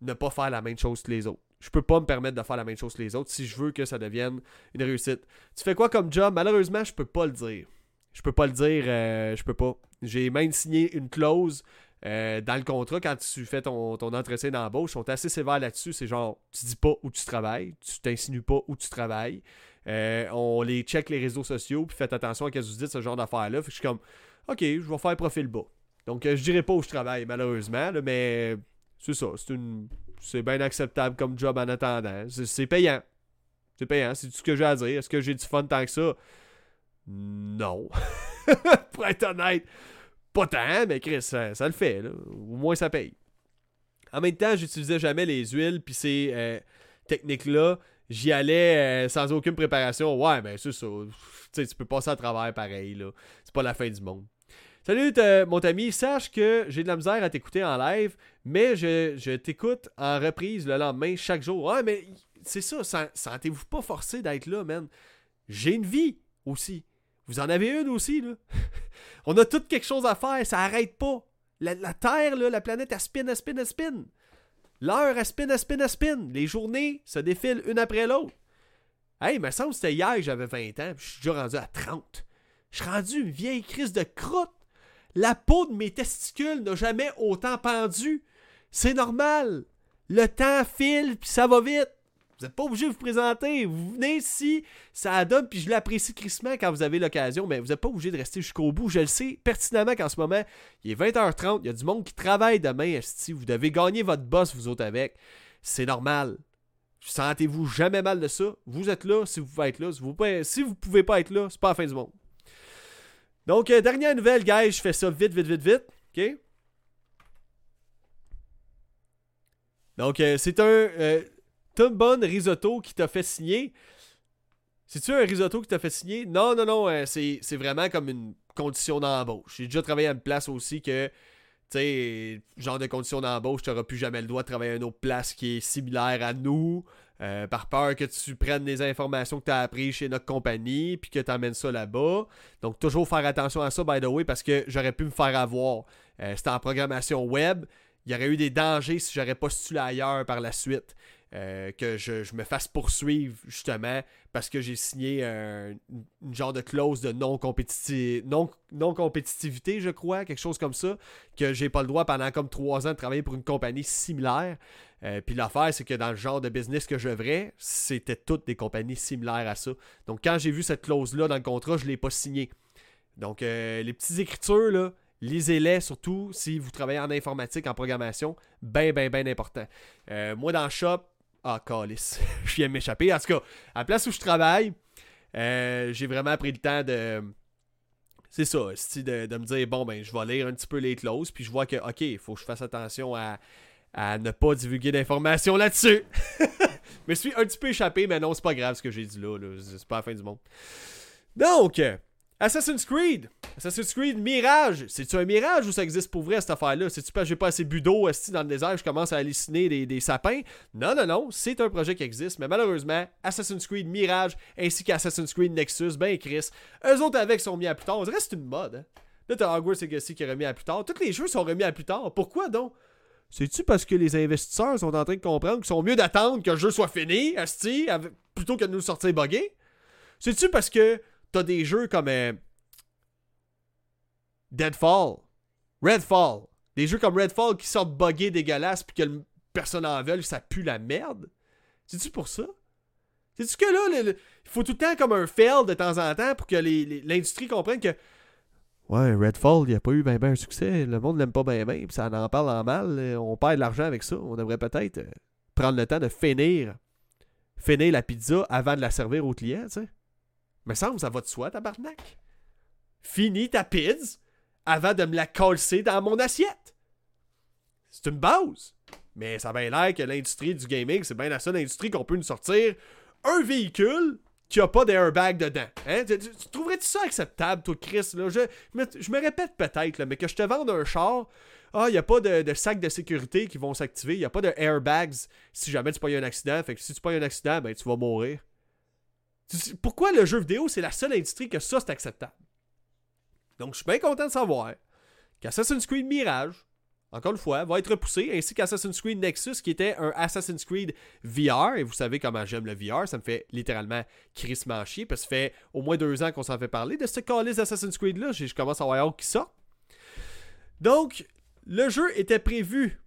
ne pas faire la même chose que les autres. Je peux pas me permettre de faire la même chose que les autres si je veux que ça devienne une réussite. Tu fais quoi comme job? Malheureusement, je peux pas le dire. Je peux pas le dire, euh, je peux pas. J'ai même signé une clause euh, dans le contrat quand tu fais ton, entretien d'embauche. Ils sont assez sévères là-dessus. C'est genre, tu dis pas où tu travailles, tu t'insinues pas où tu travailles. Euh, on les check les réseaux sociaux, puis faites attention à ce que vous dites, ce genre d'affaires-là. je suis comme, ok, je vais faire profil bas. Donc, je dirais pas où je travaille, malheureusement, mais c'est ça. C'est une c'est bien acceptable comme job en attendant. C'est payant. C'est payant, c'est tout ce que j'ai à dire. Est-ce que j'ai du fun tant que ça? Non. *laughs* Pour être honnête, pas tant, mais Chris, ça, le fait. Au moins, ça paye. En même temps, j'utilisais jamais les huiles, puis ces euh, techniques-là, j'y allais euh, sans aucune préparation. Ouais, ben c'est ça. Tu peux passer à travers pareil. là. C'est pas la fin du monde. Salut mon ami, sache que j'ai de la misère à t'écouter en live, mais je, t'écoute en reprise le lendemain chaque jour. Ouais, mais c'est ça, sentez-vous pas forcé d'être là, man. J'ai une vie aussi. Vous en avez une aussi, là. *laughs* On a tout quelque chose à faire, ça arrête pas. La, Terre, là, la planète, elle spin, elle spin, elle spin. L'heure, elle spin, elle spin, elle spin. Les journées se défilent une après l'autre. Hey, il me semble que c'était hier j'avais 20 ans, je suis déjà rendu à 30. Je suis rendu une vieille crise de croûte. La peau de mes testicules n'a jamais autant pendu. C'est normal. Le temps file, puis ça va vite. Vous n'êtes pas obligé de vous présenter. Vous venez ici, ça donne, puis je l'apprécie crissement quand vous avez l'occasion, mais vous n'êtes pas obligé de rester jusqu'au bout. Je le sais pertinemment qu'en ce moment, il est 20h30, il y a du monde qui travaille demain, si vous devez gagner votre boss, vous autres avec. C'est normal. Sentez-vous jamais mal de ça. Vous êtes là si vous pouvez être là. Si vous pouvez, pouvez pas être là, c'est pas la fin du monde. Donc, euh, dernière nouvelle, guys, je fais ça vite, vite, vite, vite. OK? Donc, euh, c'est un euh, Tumbon Risotto qui t'a fait signer. C'est-tu un risotto qui t'a fait signer? Non, non, non, euh, c'est c'est vraiment comme une condition d'embauche. J'ai déjà travaillé à une place aussi que, tu sais, genre de condition d'embauche, tu n'auras plus jamais le droit de travailler à une autre place qui est similaire à nous, euh, par peur que tu prennes des informations que tu as apprises chez notre compagnie, puis que tu amènes ça là-bas. Donc, toujours faire attention à ça, by the way, parce que j'aurais pu me faire avoir. Euh, C'était en programmation web. Il y aurait eu des dangers si j'aurais postulé ailleurs par la suite. Euh, que je, je, me fasse poursuivre justement parce que j'ai signé un, une genre de clause de non-compétitivité, non, non je crois, quelque chose comme ça, que j'ai pas le droit pendant comme trois ans de travailler pour une compagnie similaire. Euh, Puis l'affaire, c'est que dans le genre de business que je j'œuvrais, c'était toutes des compagnies similaires à ça. Donc quand j'ai vu cette clause-là dans le contrat, je l'ai pas signé. Donc euh, les petites écritures, là, lisez-les surtout si vous travaillez en informatique, en programmation, ben, ben, ben important. Moi, dans le shop, ah, calice. *laughs* je viens m'échapper. En tout cas, à la place où je travaille, euh, j'ai vraiment pris le temps de. C'est ça, de, de me dire, bon, ben, je vais lire un petit peu les clauses, puis je vois que, ok, il faut que je fasse attention à, à ne pas divulguer d'informations là-dessus. *laughs* je me suis un petit peu échappé, mais non, c'est pas grave ce que j'ai dit là, là. c'est pas la fin du monde. Donc, Assassin's Creed. Assassin's Creed Mirage. C'est-tu un mirage ou ça existe pour vrai cette affaire-là? C'est-tu pas j'ai pas assez bu d'eau dans le désert, je commence à halluciner des, sapins? Non, non, non. C'est un projet qui existe, mais malheureusement, Assassin's Creed Mirage ainsi qu'Assassin's Creed Nexus, ben Chris, eux autres avec sont mis à plus tard. On dirait que c'est une mode. Hein? Là, t'as Hogwarts Legacy qui est remis à plus tard. Tous les jeux sont remis à plus tard. Pourquoi donc? C'est-tu parce que les investisseurs sont en train de comprendre qu'ils sont mieux d'attendre que le jeu soit fini, Asti, plutôt que de nous sortir buggé? C'est-tu parce que t'as des jeux comme euh, Deadfall, Redfall, des jeux comme Redfall qui sortent buggés dégueulasses puis que personne en veut, ça pue la merde. C'est-tu pour ça? C'est-tu que là, il faut tout le temps comme un fail de temps en temps pour que l'industrie comprenne que Ouais, Redfall, il n'y a pas eu ben ben un succès. Le monde l'aime pas bien ben, puis ça en parle en mal. On perd de l'argent avec ça. On devrait peut-être euh, prendre le temps de finir, finir la pizza avant de la servir aux clients, tu sais. Mais ça, va de soi, tabarnak. Finis ta pizza avant de me la colser dans mon assiette. C'est une base. Mais ça va l'air que l'industrie du gaming, c'est bien la seule industrie qu'on peut nous sortir un véhicule qui a pas d'airbag dedans. Hein? Tu, trouverais-tu ça acceptable, toi, Chris? Je, me répète peut-être, mais que je te vende un char, ah, il n'y a pas de, de sacs de sécurité qui vont s'activer, il n'y a pas de airbags si jamais tu pas eu un accident. Fait que si tu pas eu un accident, ben tu vas mourir. Pourquoi le jeu vidéo, c'est la seule industrie que ça, c'est acceptable? Donc, je suis bien content de savoir qu'Assassin's Creed Mirage, encore une fois, va être repoussé, ainsi qu'Assassin's Creed Nexus, qui était un Assassin's Creed VR. Et vous savez comment j'aime le VR, ça me fait littéralement crissement chier, parce que ça fait au moins deux ans qu'on s'en fait parler de ce calice d'Assassin's Creed-là. Je commence à avoir qui sort. Donc, le jeu était prévu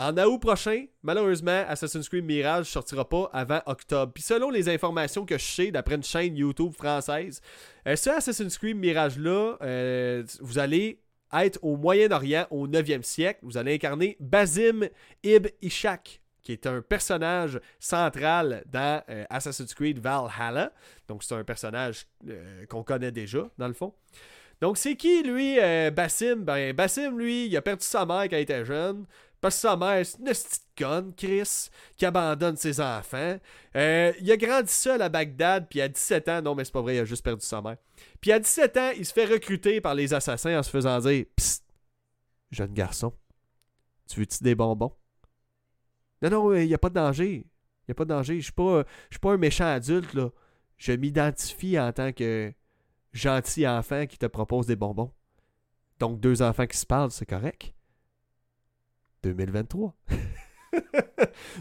en août prochain, malheureusement, Assassin's Creed Mirage sortira pas avant octobre. Puis selon les informations que je sais d'après une chaîne YouTube française, euh, ce Assassin's Creed Mirage-là, euh, vous allez être au Moyen-Orient au 9e siècle. Vous allez incarner Basim Ibn Ishaq, qui est un personnage central dans euh, Assassin's Creed Valhalla. Donc c'est un personnage qu'on connaît déjà, dans le fond. Donc c'est qui, lui, Basim? Ben, Basim, lui, il a perdu sa mère quand il était jeune. Parce que sa mère, c'est une petite conne, Chris, qui abandonne ses enfants. Euh, il a grandi seul à Bagdad, puis à 17 ans, non, mais c'est pas vrai, il a juste perdu sa mère. Puis à 17 ans, il se fait recruter par les assassins en se faisant dire Psst, jeune garçon, tu veux-tu des bonbons? Non, non, il n'y a pas de danger. Il n'y a pas de danger. Je suis suis pas un méchant adulte. Je m'identifie en tant que gentil enfant qui te propose des bonbons. Donc, deux enfants qui se parlent, c'est correct. 2023.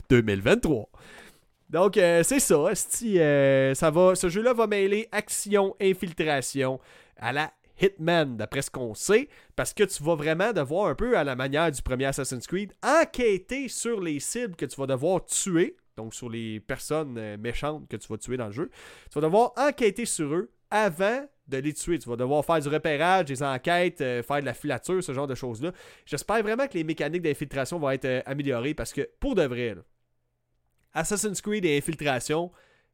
2023. *laughs* Donc, euh, c'est ça. Euh, ça va, ce jeu-là va mêler action, infiltration à la Hitman, d'après ce qu'on sait, parce que tu vas vraiment devoir un peu à la manière du premier Assassin's Creed enquêter sur les cibles que tu vas devoir tuer, donc sur les personnes euh, méchantes que tu vas tuer dans le jeu. Tu vas devoir enquêter sur eux avant de les tuer. Tu vas devoir faire du repérage, des enquêtes, euh, faire de la filature, ce genre de choses-là. J'espère vraiment que les mécaniques d'infiltration vont être euh, améliorées parce que, pour de vrai, Assassin's Creed et infiltration,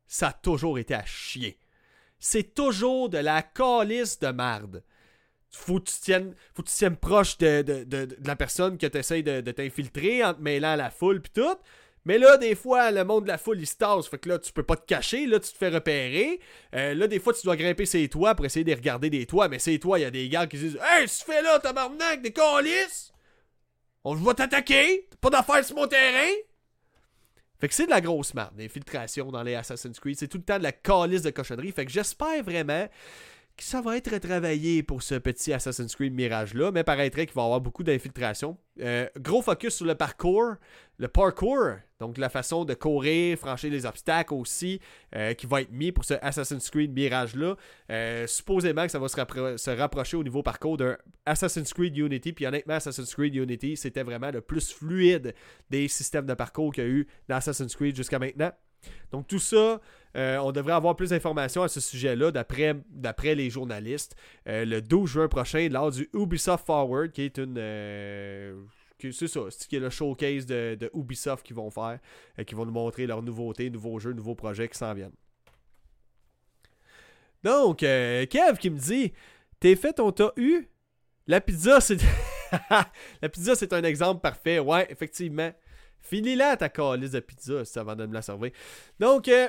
ça a toujours été à chier. C'est toujours de la calice de marde. Faut que tu tiennes, faut que tu proche de, la personne que tu essaies de, t'infiltrer en te mêlant à la foule puis tout. Mais là, des fois, le monde de la foule, il se tasse. Fait que là, tu peux pas te cacher. Là, tu te fais repérer. Euh, là, des fois, tu dois grimper ces toits pour essayer de regarder des toits. Mais ces toits, il y a des gars qui disent Hey, tu fais là, tabarnak, des colis On va t'attaquer. T'as pas d'affaires sur mon terrain. Fait que c'est de la grosse merde, l'infiltration dans les Assassin's Creed. C'est tout le temps de la calice de cochonnerie. Fait que j'espère vraiment que ça va être retravaillé pour ce petit Assassin's Creed Mirage-là, mais paraîtrait qu'il va y avoir beaucoup d'infiltration. Euh, gros focus sur le parcours, le parkour, donc la façon de courir, franchir les obstacles aussi, euh, qui va être mis pour ce Assassin's Creed Mirage-là. Euh, supposément que ça va se, rapprocher au niveau parcours d'un Assassin's Creed Unity, puis honnêtement, Assassin's Creed Unity, c'était vraiment le plus fluide des systèmes de parcours qu'il y a eu dans Assassin's Creed jusqu'à maintenant. Donc tout ça, euh, on devrait avoir plus d'informations à ce sujet-là d'après les journalistes euh, le 12 juin prochain lors du Ubisoft Forward, qui est une... Euh, c'est ça, c'est le showcase de, Ubisoft qu'ils vont faire, qui vont nous montrer leurs nouveautés, nouveaux jeux, nouveaux projets qui s'en viennent. Donc, Kev qui me dit T'es fait ton tas eu? La pizza, c'est. *laughs* la pizza, c'est un exemple parfait. Ouais, effectivement. Finis-la ta calice de pizza avant de me la servir. Donc, euh,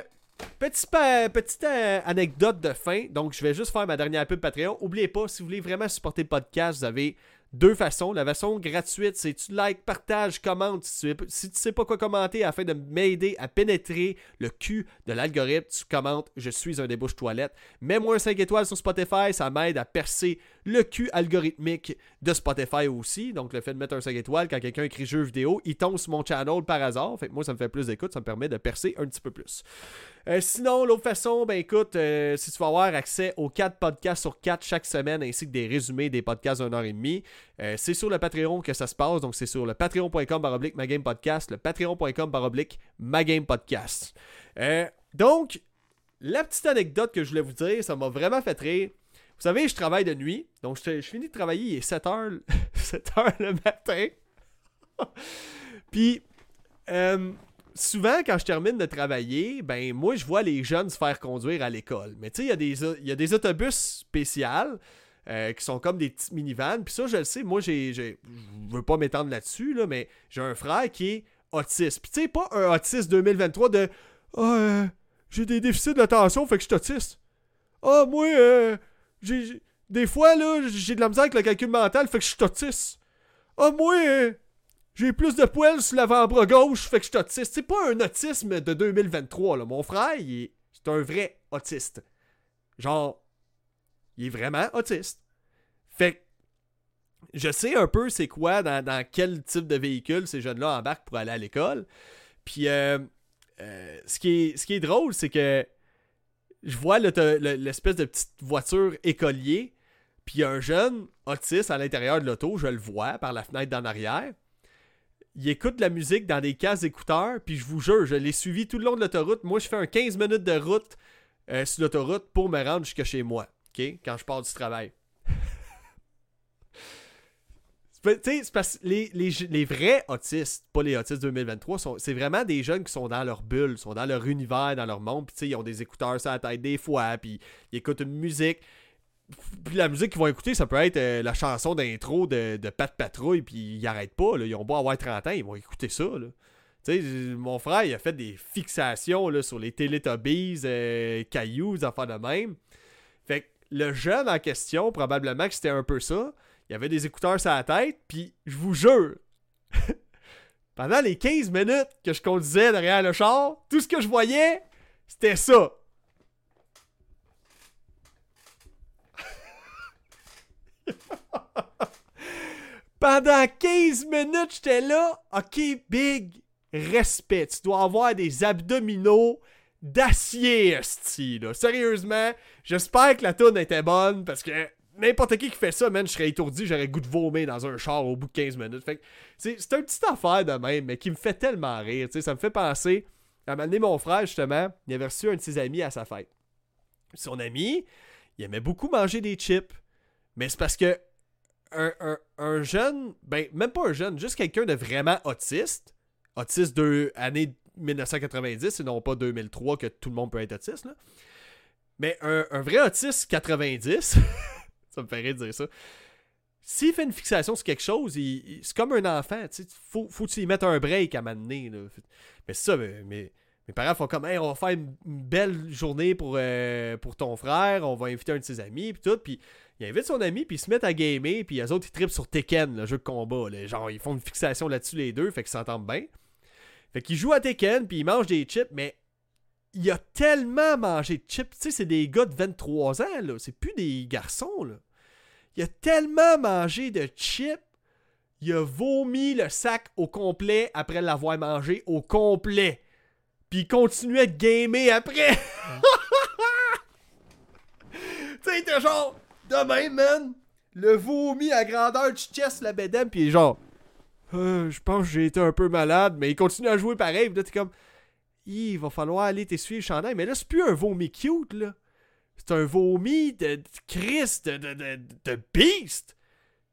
petite euh, anecdote de fin. Donc, je vais juste faire ma dernière pub Patreon. N'oubliez pas, si vous voulez vraiment supporter le podcast, vous avez deux façons. La façon gratuite, c'est tu like, partage, commente. Si tu, si sais pas quoi commenter afin de m'aider à pénétrer le cul de l'algorithme, tu commentes Je suis un débouche toilette. Mets-moi un 5 étoiles sur Spotify, ça m'aide à percer le cul algorithmique de Spotify aussi. Donc, le fait de mettre un 5 étoiles quand quelqu'un écrit jeu vidéo, il tombe sur mon channel par hasard. Fait moi, ça me fait plus d'écoute, ça me permet de percer un petit peu plus. Euh, sinon, l'autre façon, ben écoute, euh, si tu vas avoir accès aux 4 podcasts sur 4 chaque semaine, ainsi que des résumés des podcasts d'une heure et demie, euh, c'est sur le Patreon que ça se passe. Donc, c'est sur le patreon.com baroblique podcast, le patreon.com baroblique podcast. donc, la petite anecdote que je voulais vous dire, ça m'a vraiment fait rire. Vous savez, je travaille de nuit. Donc, je, je finis de travailler, il est 7h, 7h *laughs* le matin. *laughs* Puis, souvent, quand je termine de travailler, ben moi, je vois les jeunes se faire conduire à l'école. Mais tu sais, il y, a des autobus spéciaux euh, qui sont comme des petites minivans. Puis ça, je le sais, moi, j'ai, je veux pas m'étendre là-dessus, là, mais j'ai un frère qui est autiste. Puis tu sais, pas un autiste 2023 de Ah, j'ai des déficits d'attention, fait que je suis autiste. Ah, moi, euh, des fois, là, j'ai de la misère avec le calcul mental, fait que je suis autiste. Ah, moi, euh, j'ai plus de poils sur l'avant-bras gauche, fait que je suis autiste. C'est pas un autisme de 2023, là. Mon frère, il est, c'est un vrai autiste. Genre, il est vraiment autiste. Fait que, je sais un peu c'est quoi, dans, quel type de véhicule ces jeunes-là embarquent pour aller à l'école. Puis, euh, euh, ce, qui est, ce qui est drôle, c'est que je vois l'espèce de petite voiture écolier, puis un jeune autiste à l'intérieur de l'auto, je le vois par la fenêtre d'en arrière il écoute la musique dans des cases écouteurs, puis je vous jure, je l'ai suivi tout le long de l'autoroute. Moi, je fais un 15 minutes de route euh, sur l'autoroute pour me rendre jusqu'à chez moi, OK? Quand je pars du travail. *laughs* c'est parce que les, les, vrais autistes, pas les autistes 2023, c'est vraiment des jeunes qui sont dans leur bulle, sont dans leur univers, dans leur monde, puis ils ont des écouteurs sur la tête des fois, puis ils écoutent une musique puis la musique qu'ils vont écouter, ça peut être euh, la chanson d'intro de, de Pat Patrouille, puis ils arrêtent pas. Là. Ils ont beau avoir 30 ans, ils vont écouter ça. Là. sais, mon frère, il a fait des fixations sur les Teletubbies, euh, cailloux, affaires de même. Fait que le jeune en question, probablement que c'était un peu ça. Il avait des écouteurs sur la tête, puis je vous jure, *laughs* pendant les 15 minutes que je conduisais derrière le char, tout ce que je voyais, c'était ça. Pendant 15 minutes, j'étais là. Ok, big, respect. Tu dois avoir des abdominaux d'acier, style. Sérieusement, j'espère que la tourne était bonne parce que n'importe qui qui fait ça, man, je serais étourdi, j'aurais goût de vomir dans un char au bout de 15 minutes. Fait c'est un petite affaire de même, mais qui me fait tellement rire. Ça me fait penser à m'amener mon frère, justement. Il avait reçu un de ses amis à sa fête. Son ami, il aimait beaucoup manger des chips. Mais c'est parce que un, jeune, ben même pas un jeune, juste quelqu'un de vraiment autiste, autiste de année 1990 et non pas 2003 que tout le monde peut être autiste, là. Mais un, vrai autiste 90, *laughs* ça me ferait dire ça. s'il fait une fixation sur quelque chose, c'est comme un enfant. Il faut, faut y mettes un break à m'amener. Mais ça, mais, mes parents font comme, hey, on va faire une, belle journée pour, euh, pour ton frère, on va inviter un de ses amis, puis tout. Puis il invite son ami, puis ils se mettent à gamer, puis les autres, ils trippent sur Tekken, le jeu de combat. Genre, ils font une fixation là-dessus les deux, fait qu'ils s'entendent bien. Fait qu'ils jouent à Tekken, puis ils mangent des chips, mais il a tellement mangé de chips. Tu sais, c'est des gars de 23 ans, là. C'est plus des garçons, là. Il a tellement mangé de chips, il a vomi le sac au complet après l'avoir mangé au complet. Puis il continuait de gamer après. *laughs* tu sais, il était genre, demain, man, le vomi à grandeur du chest, la bedem, puis genre, euh, je pense que j'ai été un peu malade, mais il continue à jouer pareil. Puis là, t'es comme, il va falloir aller t'essuyer le chandail. Mais là, c'est plus un vomi cute, là. C'est un vomi de, Christ, de, de, de, de beast.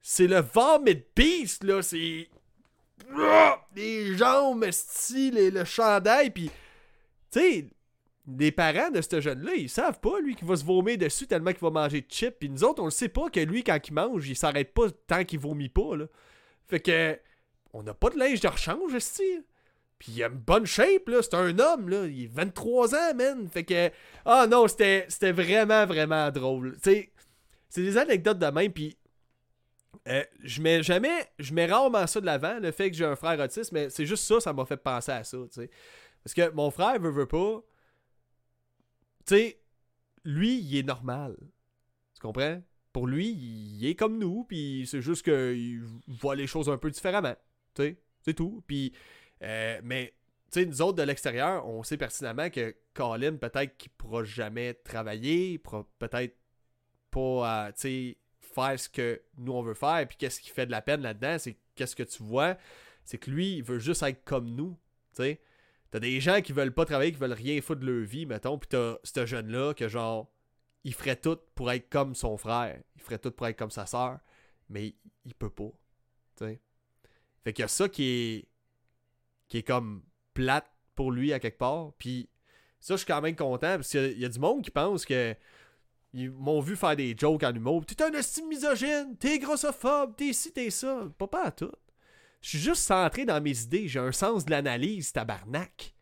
C'est le vomit beast, là. C'est. Les jambes, style, et le chandail, puis. Tu sais, les parents de ce jeune-là, ils savent pas, lui, qu'il va se vomir dessus tellement qu'il va manger de chips. Puis nous autres, on le sait pas que lui, quand il mange, il s'arrête pas tant qu'il vomit pas, là. Fait que. On n'a pas de linge de rechange, style. Puis il a une bonne shape, là. C'est un homme, là. Il est 23 ans, man. Fait que. Ah non, c'était vraiment, vraiment drôle. Tu c'est des anecdotes de même. Puis. Euh, je mets jamais. Je mets rarement ça de l'avant, le fait que j'ai un frère autiste, mais c'est juste ça, ça m'a fait penser à ça, tu sais. Parce que mon frère veut, veut pas. Tu sais, lui, il est normal. Tu comprends? Pour lui, il est comme nous, puis c'est juste qu'il voit les choses un peu différemment. Tu sais, c'est tout. Puis euh, mais, tu sais, nous autres de l'extérieur, on sait pertinemment que Colin, peut-être qu'il pourra jamais travailler, peut-être pas, euh, tu faire ce que nous on veut faire. Puis qu'est-ce qui fait de la peine là-dedans, c'est qu'est-ce que tu vois, c'est que lui, il veut juste être comme nous, tu sais. T'as des gens qui veulent pas travailler, qui veulent rien foutre de leur vie, mettons, pis t'as ce jeune-là que genre, il ferait tout pour être comme son frère, il ferait tout pour être comme sa soeur, mais il peut pas, tu sais. Fait qu'il y a ça qui est qui est comme plate pour lui à quelque part. Puis ça, je suis quand même content parce qu'il y, a du monde qui pense que ils m'ont vu faire des jokes en humour. T'es un estime misogyne, t'es grossophobe, t'es ci, t'es ça. Pas pas à tout. Je suis juste centré dans mes idées. J'ai un sens de l'analyse, tabarnak.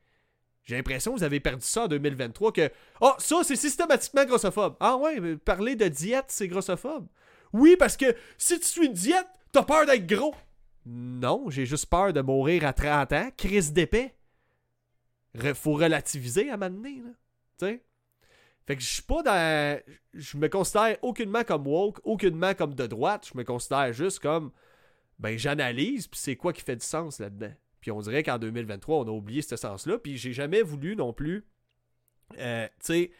J'ai l'impression que vous avez perdu ça en 2023 que oh, ça, c'est systématiquement grossophobe. Ah ouais, parler de diète, c'est grossophobe. Oui, parce que si tu suis une diète, t'as peur d'être gros. Non, j'ai juste peur de mourir à 30 ans. Crise d'épée. Faut relativiser à donné, là. Tu sais? Fait que je suis pas dans. Je me considère aucunement comme woke, aucunement comme de droite. Je me considère juste comme. Ben, j'analyse, puis c'est quoi qui fait du sens là-dedans. Puis on dirait qu'en 2023, on a oublié ce sens-là. Puis j'ai jamais voulu non plus. Euh, tu sais,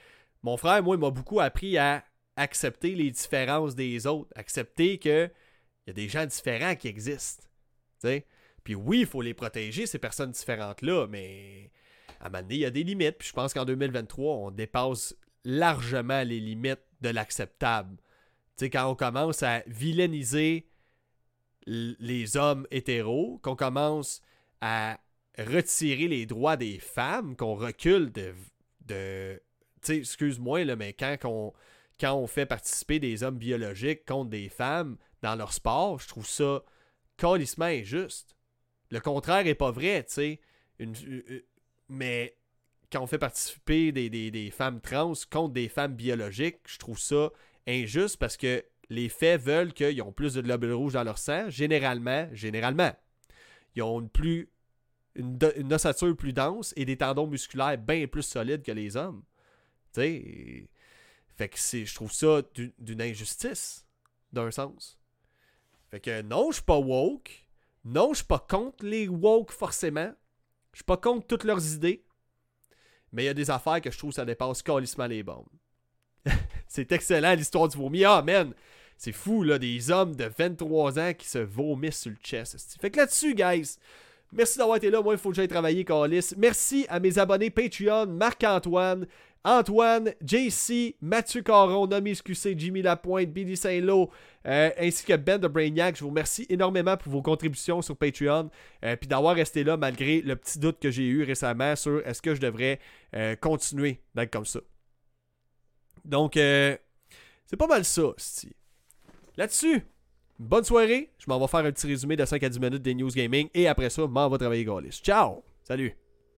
mon frère, moi, il m'a beaucoup appris à accepter les différences des autres. Accepter que il y a des gens différents qui existent. Puis oui, il faut les protéger, ces personnes différentes-là, mais à un moment donné, il y a des limites. Puis je pense qu'en 2023, on dépasse largement les limites de l'acceptable. Tu sais, quand on commence à vilainiser les hommes hétéros, qu'on commence à retirer les droits des femmes, qu'on recule de. de excuse-moi, mais quand on, quand on fait participer des hommes biologiques contre des femmes dans leur sport, je trouve ça calissement injuste. Le contraire est pas vrai, tu sais. Mais quand on fait participer des, femmes trans contre des femmes biologiques, je trouve ça injuste parce que les faits veulent qu'ils ont plus de globules rouges dans leur sang, généralement, généralement. Ils ont une plus une, ossature plus dense et des tendons musculaires bien plus solides que les hommes. Tu sais, fait que je trouve ça d'une injustice, d'un sens. Fait que non, je suis pas woke. Non, je suis pas contre les woke forcément. Je suis pas contre toutes leurs idées. Mais il y a des affaires que je trouve ça dépasse calissement les bombes. *laughs* c'est excellent l'histoire du vomi. Ah, man! C'est fou, là, des hommes de 23 ans qui se vomissent sur le chest. Fait que là-dessus, guys, merci d'avoir été là. Moi, il faut que j'aille travailler, Calis. Merci à mes abonnés Patreon, Marc-Antoine, Antoine, JC, Mathieu Caron, Nomi SQC, Jimmy Lapointe, Billy Saint-Lô, euh, ainsi que Ben de Brainiac. Je vous remercie énormément pour vos contributions sur Patreon, euh, puis d'avoir resté là malgré le petit doute que j'ai eu récemment sur est-ce que je devrais euh, continuer d'être comme ça. Donc, c'est pas mal ça, Là-dessus, bonne soirée. Je m'en vais faire un petit résumé de 5 à 10 minutes des news gaming et après ça, m'en vais travailler Gaulis. Ciao! Salut!